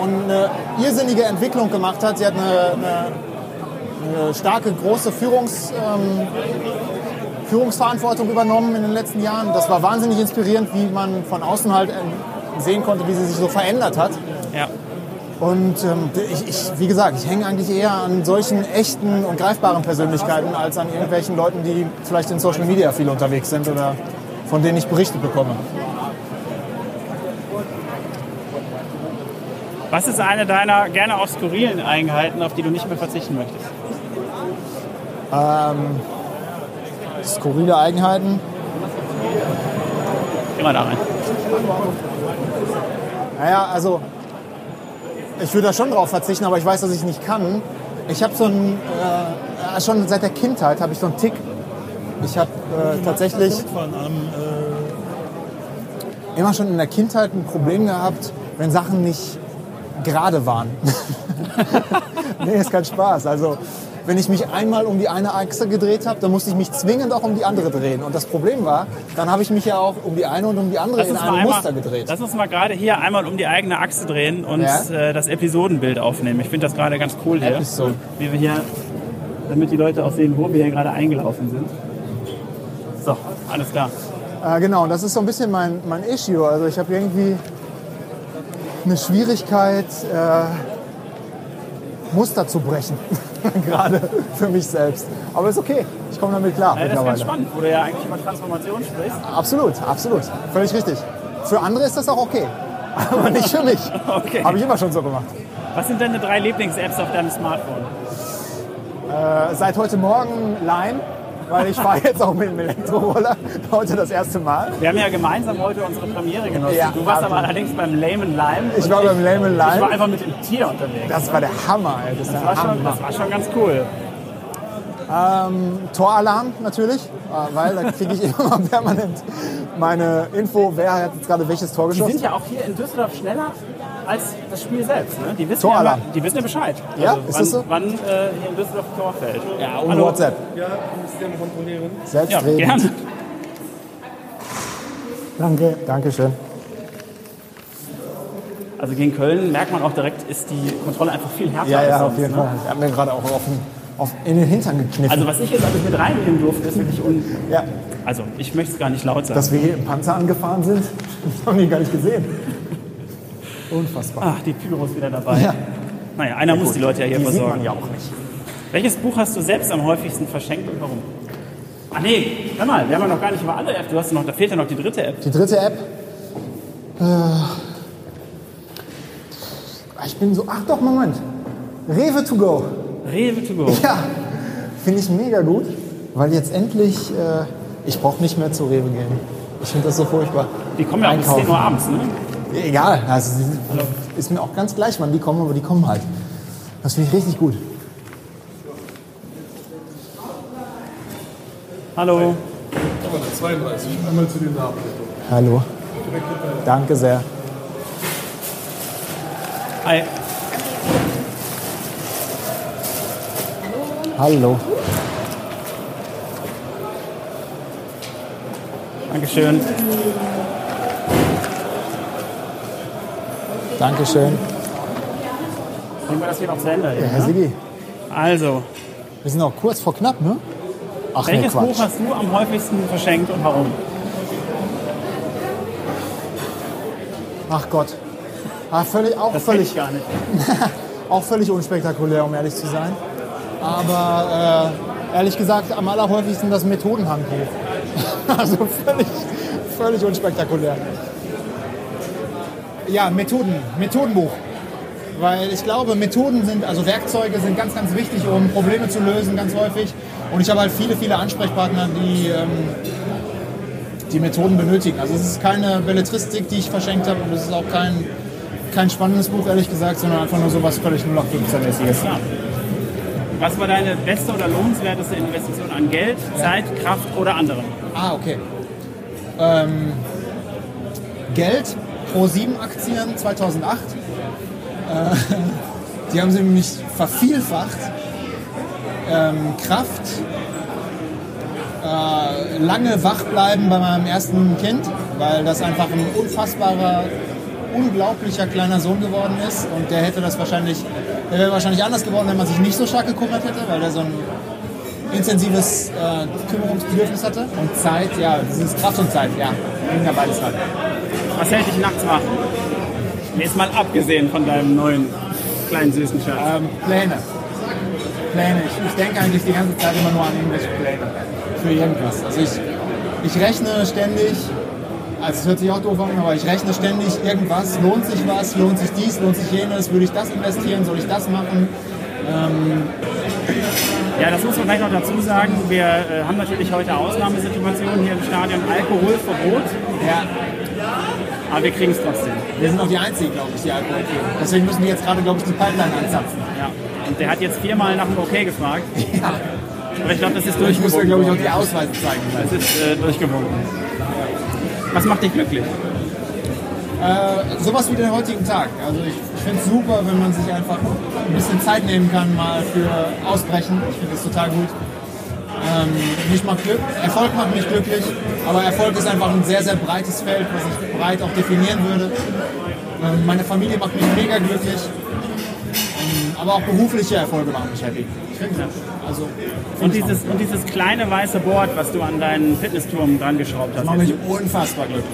S2: und eine irrsinnige Entwicklung gemacht hat. Sie hat eine, eine, eine starke, große Führungs, ähm, Führungsverantwortung übernommen in den letzten Jahren. Das war wahnsinnig inspirierend, wie man von außen halt ähm, sehen konnte, wie sie sich so verändert hat.
S1: Ja.
S2: Und ähm, ich, ich, wie gesagt, ich hänge eigentlich eher an solchen echten und greifbaren Persönlichkeiten als an irgendwelchen Leuten, die vielleicht in Social Media viel unterwegs sind oder von denen ich Berichte bekomme.
S1: Was ist eine deiner gerne auch skurrilen Eigenheiten, auf die du nicht mehr verzichten möchtest?
S2: Ähm, skurrile Eigenheiten.
S1: Immer da rein.
S2: Naja, also ich würde da schon drauf verzichten, aber ich weiß, dass ich nicht kann. Ich habe so einen, äh, schon seit der Kindheit habe ich so einen Tick. Ich habe äh, tatsächlich immer schon in der Kindheit ein Problem gehabt, wenn Sachen nicht gerade waren. nee, ist kein Spaß. Also wenn ich mich einmal um die eine Achse gedreht habe, dann musste ich mich zwingend auch um die andere drehen. Und das Problem war, dann habe ich mich ja auch um die eine und um die andere in einem
S1: einmal-
S2: Muster gedreht.
S1: Lass uns mal gerade hier einmal um die eigene Achse drehen und
S2: Ja.
S1: äh, das Episodenbild aufnehmen. Ich finde das gerade ganz cool hier.
S2: Episode.
S1: Wie wir hier, damit die Leute auch sehen, wo wir hier gerade eingelaufen sind. So, alles klar.
S2: Äh, genau, und das ist so ein bisschen mein, mein Issue. Also ich habe irgendwie eine Schwierigkeit, äh, Muster zu brechen. Gerade für mich selbst. Aber ist okay. Ich komme damit klar
S1: Ja, das ist ganz spannend, wo du ja eigentlich über Transformation sprichst.
S2: Absolut, absolut. Völlig richtig. Für andere ist das auch okay. Aber nicht für mich.
S1: Okay.
S2: Habe ich immer schon so gemacht.
S1: Was sind deine drei Lieblings-Apps auf deinem Smartphone?
S2: Äh, seit heute Morgen Lime, weil ich fahre jetzt auch mit dem Elektroroller. Heute das erste Mal.
S1: Wir haben ja gemeinsam heute unsere Premiere genossen.
S2: Ja,
S1: du warst aber allerdings beim Lame Lime.
S2: Ich war beim Lame
S1: Ich war
S2: Lime.
S1: einfach mit dem Tier unterwegs.
S2: Das war der Hammer, ey. Das,
S1: Das war, schon, das war schon ganz cool.
S2: Toralarm natürlich, äh, weil da kriege ich immer mal permanent meine Info, wer hat jetzt gerade welches Tor
S1: Die
S2: geschossen.
S1: sind ja auch hier in Düsseldorf schneller als das Spiel selbst. Ne? Die, wissen ja, die wissen ja Bescheid.
S2: Ja,
S1: also
S2: ist
S1: wann,
S2: das so?
S1: Wann äh, hier in Düsseldorf ein Tor fällt.
S2: Ja, und
S1: Hallo.
S2: WhatsApp.
S3: Ja, System kontrollieren.
S1: Ja,
S2: Selbstredend.
S1: gerne.
S2: Danke, danke schön.
S1: Also gegen Köln merkt man auch direkt, ist die Kontrolle einfach viel härter
S2: Ja,
S1: als
S2: ja,
S1: sonst,
S2: auf jeden
S1: ne?
S2: Fall. Er hat mir gerade auch auf den, auf, in den Hintern gekniffen.
S1: Also was ich jetzt alles mit reinnehmen durfte, ist wirklich un...
S2: ja,
S1: Also ich möchte es gar nicht laut sagen.
S2: dass wir hier im Panzer angefahren sind, das haben die gar nicht gesehen. Unfassbar.
S1: Ach, die Pyro ist wieder dabei.
S2: Ja.
S1: Naja, einer muss die Leute ja hier
S2: die sieht
S1: versorgen.
S2: man ja auch nicht.
S1: Welches Buch hast du selbst am häufigsten verschenkt und warum? Ah nee, hör mal, wir haben ja noch gar nicht über alle Apps. Du hast noch, da fehlt ja noch die dritte App.
S2: Die dritte App. Äh, ich bin so. Ach doch, Moment. Rewe to go.
S1: Rewe to go.
S2: Ja, finde ich mega gut, weil jetzt endlich. Äh, ich brauche nicht mehr zu Rewe gehen. Ich finde das so furchtbar.
S1: Die kommen ja auch bis 10 Uhr abends, ne?
S2: Egal, also, ist mir auch ganz gleich, wann die kommen, aber die kommen halt. Das finde ich richtig gut.
S1: Hallo.
S3: Aber 32. Einmal zu den Namen.
S2: Hallo. Danke sehr.
S1: Hi.
S2: Hallo.
S1: Dankeschön.
S2: Dankeschön.
S1: Bringen wir das hier noch zu Ende.
S2: Ja, Herr? Sigi,
S1: Also,
S2: wir sind auch kurz vor knapp, ne? Ach nee,
S1: welches Buch
S2: Quatsch.
S1: hast du am häufigsten verschenkt und warum?
S2: Ach Gott. Ah, völlig, auch,
S1: Das
S2: völlig,
S1: ich gar nicht.
S2: auch völlig unspektakulär, um ehrlich zu sein. Aber äh, ehrlich gesagt, am allerhäufigsten das Methodenhandbuch. also völlig, völlig unspektakulär. Ja, Methoden, Methodenbuch. Weil ich glaube, Methoden sind, also Werkzeuge sind ganz, ganz wichtig, um Probleme zu lösen, ganz häufig. Und ich habe halt viele, viele Ansprechpartner, die ähm, die Methoden benötigen. Also es ist keine Belletristik, die ich verschenkt habe und es ist auch kein, kein spannendes Buch, ehrlich gesagt, sondern einfach nur sowas völlig 0815-mäßiges.
S1: Ja. Was war deine beste oder lohnenswerteste Investition an Geld, Zeit, Kraft oder anderem?
S2: Ah, okay. Ähm, Geld, Pro7 Aktien 2008. Äh, die haben sie nämlich vervielfacht. Ähm, Kraft, äh, lange wach bleiben bei meinem ersten Kind, weil das einfach ein unfassbarer, unglaublicher kleiner Sohn geworden ist. Und der hätte das wahrscheinlich, der wäre wahrscheinlich anders geworden, wenn man sich nicht so stark gekümmert hätte, weil der so ein intensives äh, Kümmerungsbedürfnis hatte. Und Zeit, ja, das ist Kraft und Zeit, ja. Ging ja beides halt.
S1: Was hält dich nachts wach? Jetzt mal abgesehen von deinem neuen kleinen süßen Schatz.
S2: Ähm, Pläne. Pläne. Ich, ich denke eigentlich die ganze Zeit immer nur an irgendwelche Pläne. Für irgendwas. Also ich, ich rechne ständig, also es hört sich auch doof an, aber ich rechne ständig irgendwas. Lohnt sich was? Lohnt sich dies? Lohnt sich jenes? Würde ich das investieren? Soll ich das machen?
S1: Ja, das muss man gleich noch dazu sagen. Wir äh, haben natürlich heute Ausnahmesituationen hier im Stadion. Alkoholverbot,
S2: Ja,
S1: aber wir kriegen es trotzdem.
S2: wir sind auch die Einzigen, glaube ich, die Alkohol kriegen. Deswegen müssen wir jetzt gerade, glaube ich, die Pipeline anzapfen.
S1: Ja. Und der hat jetzt viermal nach dem Okay gefragt.
S2: Ja.
S1: Aber ich glaube, das ist
S2: Ich muss
S1: durchgewunken.
S2: glaube ich, auch die Ausweise zeigen.
S1: Das ist äh, durchgewunken. Was macht dich glücklich?
S2: Äh, sowas wie den heutigen Tag. Also ich, ich finde es super, wenn man sich einfach ein bisschen Zeit nehmen kann, mal für Ausbrechen. Ich finde das total gut. Ähm, mich macht Glück, Erfolg macht mich glücklich, aber Erfolg ist einfach ein sehr, sehr breites Feld, was ich breit auch definieren würde. Ähm, meine Familie macht mich mega glücklich, ähm, aber auch berufliche Erfolge machen mich happy. Ich finde also
S1: Und dieses, und dieses kleine weiße Board, was du an deinen Fitnessturm dran geschraubt
S2: das
S1: hast.
S2: macht mich unfassbar glücklich.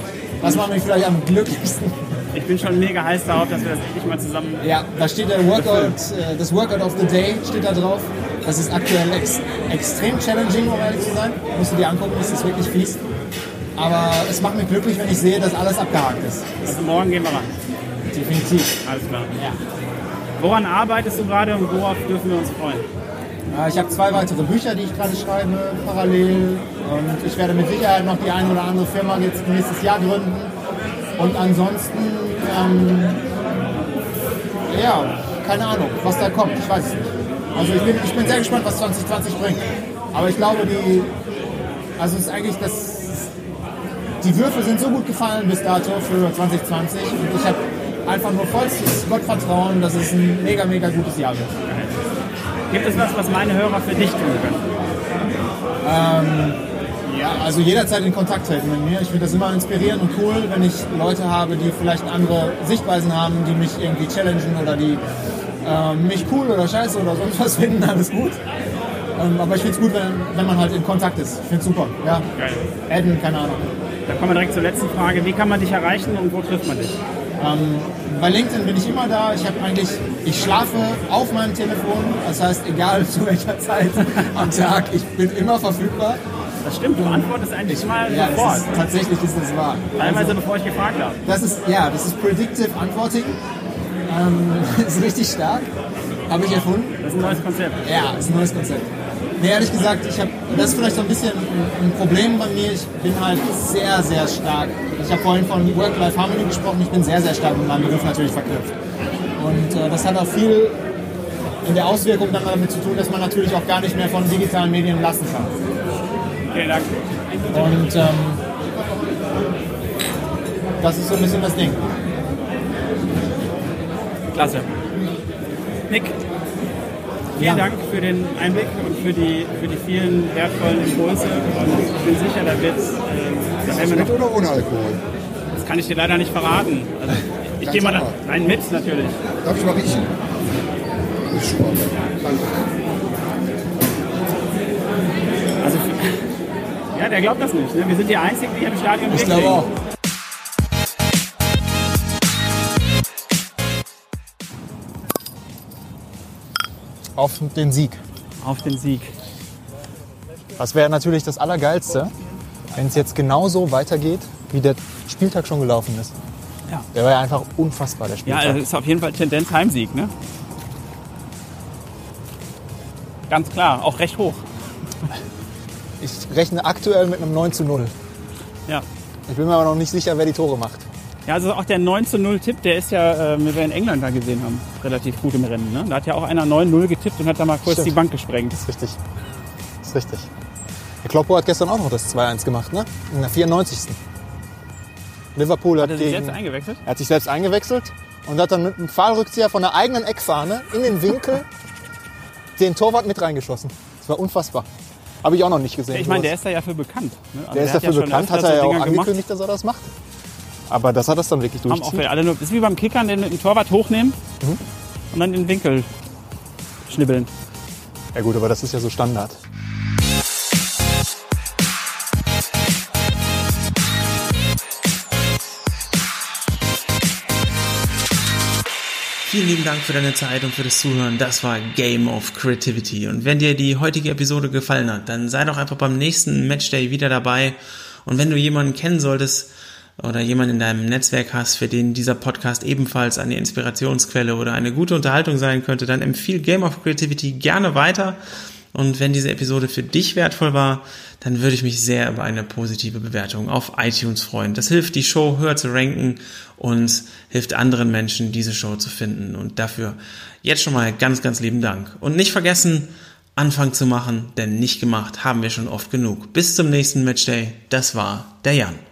S2: Das macht mich vielleicht am glücklichsten.
S1: Ich bin schon mega heiß darauf, dass wir das endlich mal zusammen.
S2: Ja, da steht der Workout, äh, das Workout of the Day steht da drauf. Das ist aktuell ex extrem challenging, um ehrlich zu sein. Musst du dir angucken, das ist wirklich fies. Aber es macht mich glücklich, wenn ich sehe, dass alles abgehakt ist.
S1: Also morgen gehen wir ran.
S2: Definitiv.
S1: Alles klar.
S2: Ja.
S1: Woran arbeitest du gerade und worauf dürfen wir uns freuen?
S2: Ich habe zwei weitere Bücher, die ich gerade schreibe, parallel. Und ich werde mit Sicherheit noch die eine oder andere Firma jetzt nächstes Jahr gründen. Und ansonsten, ähm, ja, keine Ahnung, was da kommt. Ich weiß es nicht. Also ich bin, ich bin sehr gespannt, was 2020 bringt. Aber ich glaube, die, also es ist eigentlich das, die Würfel sind so gut gefallen bis dato für 2020. Und ich habe einfach nur vollstes Gottvertrauen, dass es ein mega, mega gutes Jahr wird.
S1: Gibt es was, was meine Hörer für dich tun können?
S2: Ja, also jederzeit in Kontakt treten mit mir. Ich finde das immer inspirierend und cool, wenn ich Leute habe, die vielleicht andere Sichtweisen haben, die mich irgendwie challengen oder die ähm, mich cool oder scheiße oder sonst was finden, alles gut. Ähm, aber ich finde es gut, wenn, wenn man halt in Kontakt ist. Ich finde es super. Ja.
S1: Geil.
S2: Adden, keine Ahnung.
S1: Dann kommen wir direkt zur letzten Frage. Wie kann man dich erreichen und wo trifft man dich?
S2: Ähm, bei LinkedIn bin ich immer da. Ich habe eigentlich, ich schlafe auf meinem Telefon. Das heißt, egal zu welcher Zeit am Tag, ich bin immer verfügbar.
S1: Das stimmt, du antwortest eigentlich immer
S2: Ja,
S1: sofort.
S2: das ist, tatsächlich ist das wahr.
S1: Teilweise bevor ich gefragt habe.
S2: Das ist, ja, das ist Predictive Antworting. Ähm, ist richtig stark. Habe ich erfunden.
S1: Das ist ein neues Konzept.
S2: Ja, ist ein neues Konzept. Nee, ehrlich gesagt, ich habe, das ist vielleicht so ein bisschen ein Problem bei mir. Ich bin halt sehr, sehr stark. Ich habe vorhin von Work-Life-Harmony gesprochen. Ich bin sehr, sehr stark mit meinem Beruf natürlich verknüpft. Und äh, das hat auch viel in der Auswirkung dann damit zu tun, dass man natürlich auch gar nicht mehr von digitalen Medien lassen kann.
S1: Vielen Dank.
S2: Und ähm, das ist so ein bisschen das Ding.
S1: Klasse. Nick, vielen
S2: Ja.
S1: Dank für den Einblick und für die, für die vielen wertvollen Impulse. Und ich bin sicher, da wird äh, da werden wir
S4: Mit oder ohne Alkohol?
S1: das kann ich dir leider nicht verraten. Also, ich gehe mal da, rein mit natürlich.
S4: Darf ich mal riechen? Ist schon mal. Danke.
S1: Also, ja, der glaubt das nicht. Ne? Wir sind die Einzigen, die hier im Stadion
S2: Ich glaube auch. Auf den Sieg.
S1: Auf den Sieg.
S2: Das wäre natürlich das Allergeilste, wenn es jetzt genauso weitergeht, wie der Spieltag schon gelaufen ist.
S1: Ja.
S2: Der war ja einfach unfassbar, der
S1: Ja,
S2: Spieltag.
S1: also ist auf jeden Fall Tendenz Heimsieg, ne? Ganz klar, auch recht hoch.
S2: ich rechne aktuell mit einem 9 zu 0.
S1: Ja.
S2: Ich bin mir aber noch nicht sicher, wer die Tore macht.
S1: Ja, also auch der 9 zu 0 Tipp, der ist ja, äh, wie wir in England da gesehen haben, relativ gut im Rennen. Ne? Da hat ja auch einer 9-0 getippt und hat da mal kurz
S2: Stimmt.
S1: die Bank gesprengt.
S2: Das ist richtig. Das ist richtig. Der Kloppo hat gestern auch noch das 2-1 gemacht, ne? In der 94. Liverpool hat,
S1: Hat er sich
S2: gegen,
S1: selbst eingewechselt?
S2: er hat sich selbst eingewechselt und hat dann mit einem Pfahlrückzieher von der eigenen Eckfahne in den Winkel den Torwart mit reingeschossen. Das war unfassbar. Habe ich auch noch nicht gesehen.
S1: Ich meine, der ist da ja für bekannt. Ne? Also
S2: der ist
S1: hat
S2: dafür
S1: ja
S2: bekannt, hat er ja auch
S1: Dinger gemacht.
S2: angekündigt, dass er das macht. Aber das hat er dann wirklich
S1: Haben auch
S2: durchgezogen.
S1: alle nur, das ist wie beim Kickern, den, den Torwart hochnehmen
S2: Mhm.
S1: und dann den Winkel schnibbeln.
S2: Ja gut, aber das ist ja so Standard.
S5: Vielen lieben Dank für deine Zeit und für das Zuhören. Das war Game of Creativity. Und wenn dir die heutige Episode gefallen hat, dann sei doch einfach beim nächsten Matchday wieder dabei. Und wenn du jemanden kennen solltest oder jemanden in deinem Netzwerk hast, für den dieser Podcast ebenfalls eine Inspirationsquelle oder eine gute Unterhaltung sein könnte, dann empfiehl Game of Creativity gerne weiter. Und wenn diese Episode für dich wertvoll war, dann würde ich mich sehr über eine positive Bewertung auf iTunes freuen. Das hilft, die Show höher zu ranken und hilft anderen Menschen, diese Show zu finden. Und dafür jetzt schon mal ganz, ganz lieben Dank. Und nicht vergessen, Anfang zu machen, denn nicht gemacht haben wir schon oft genug. Bis zum nächsten Matchday. Das war der Jan.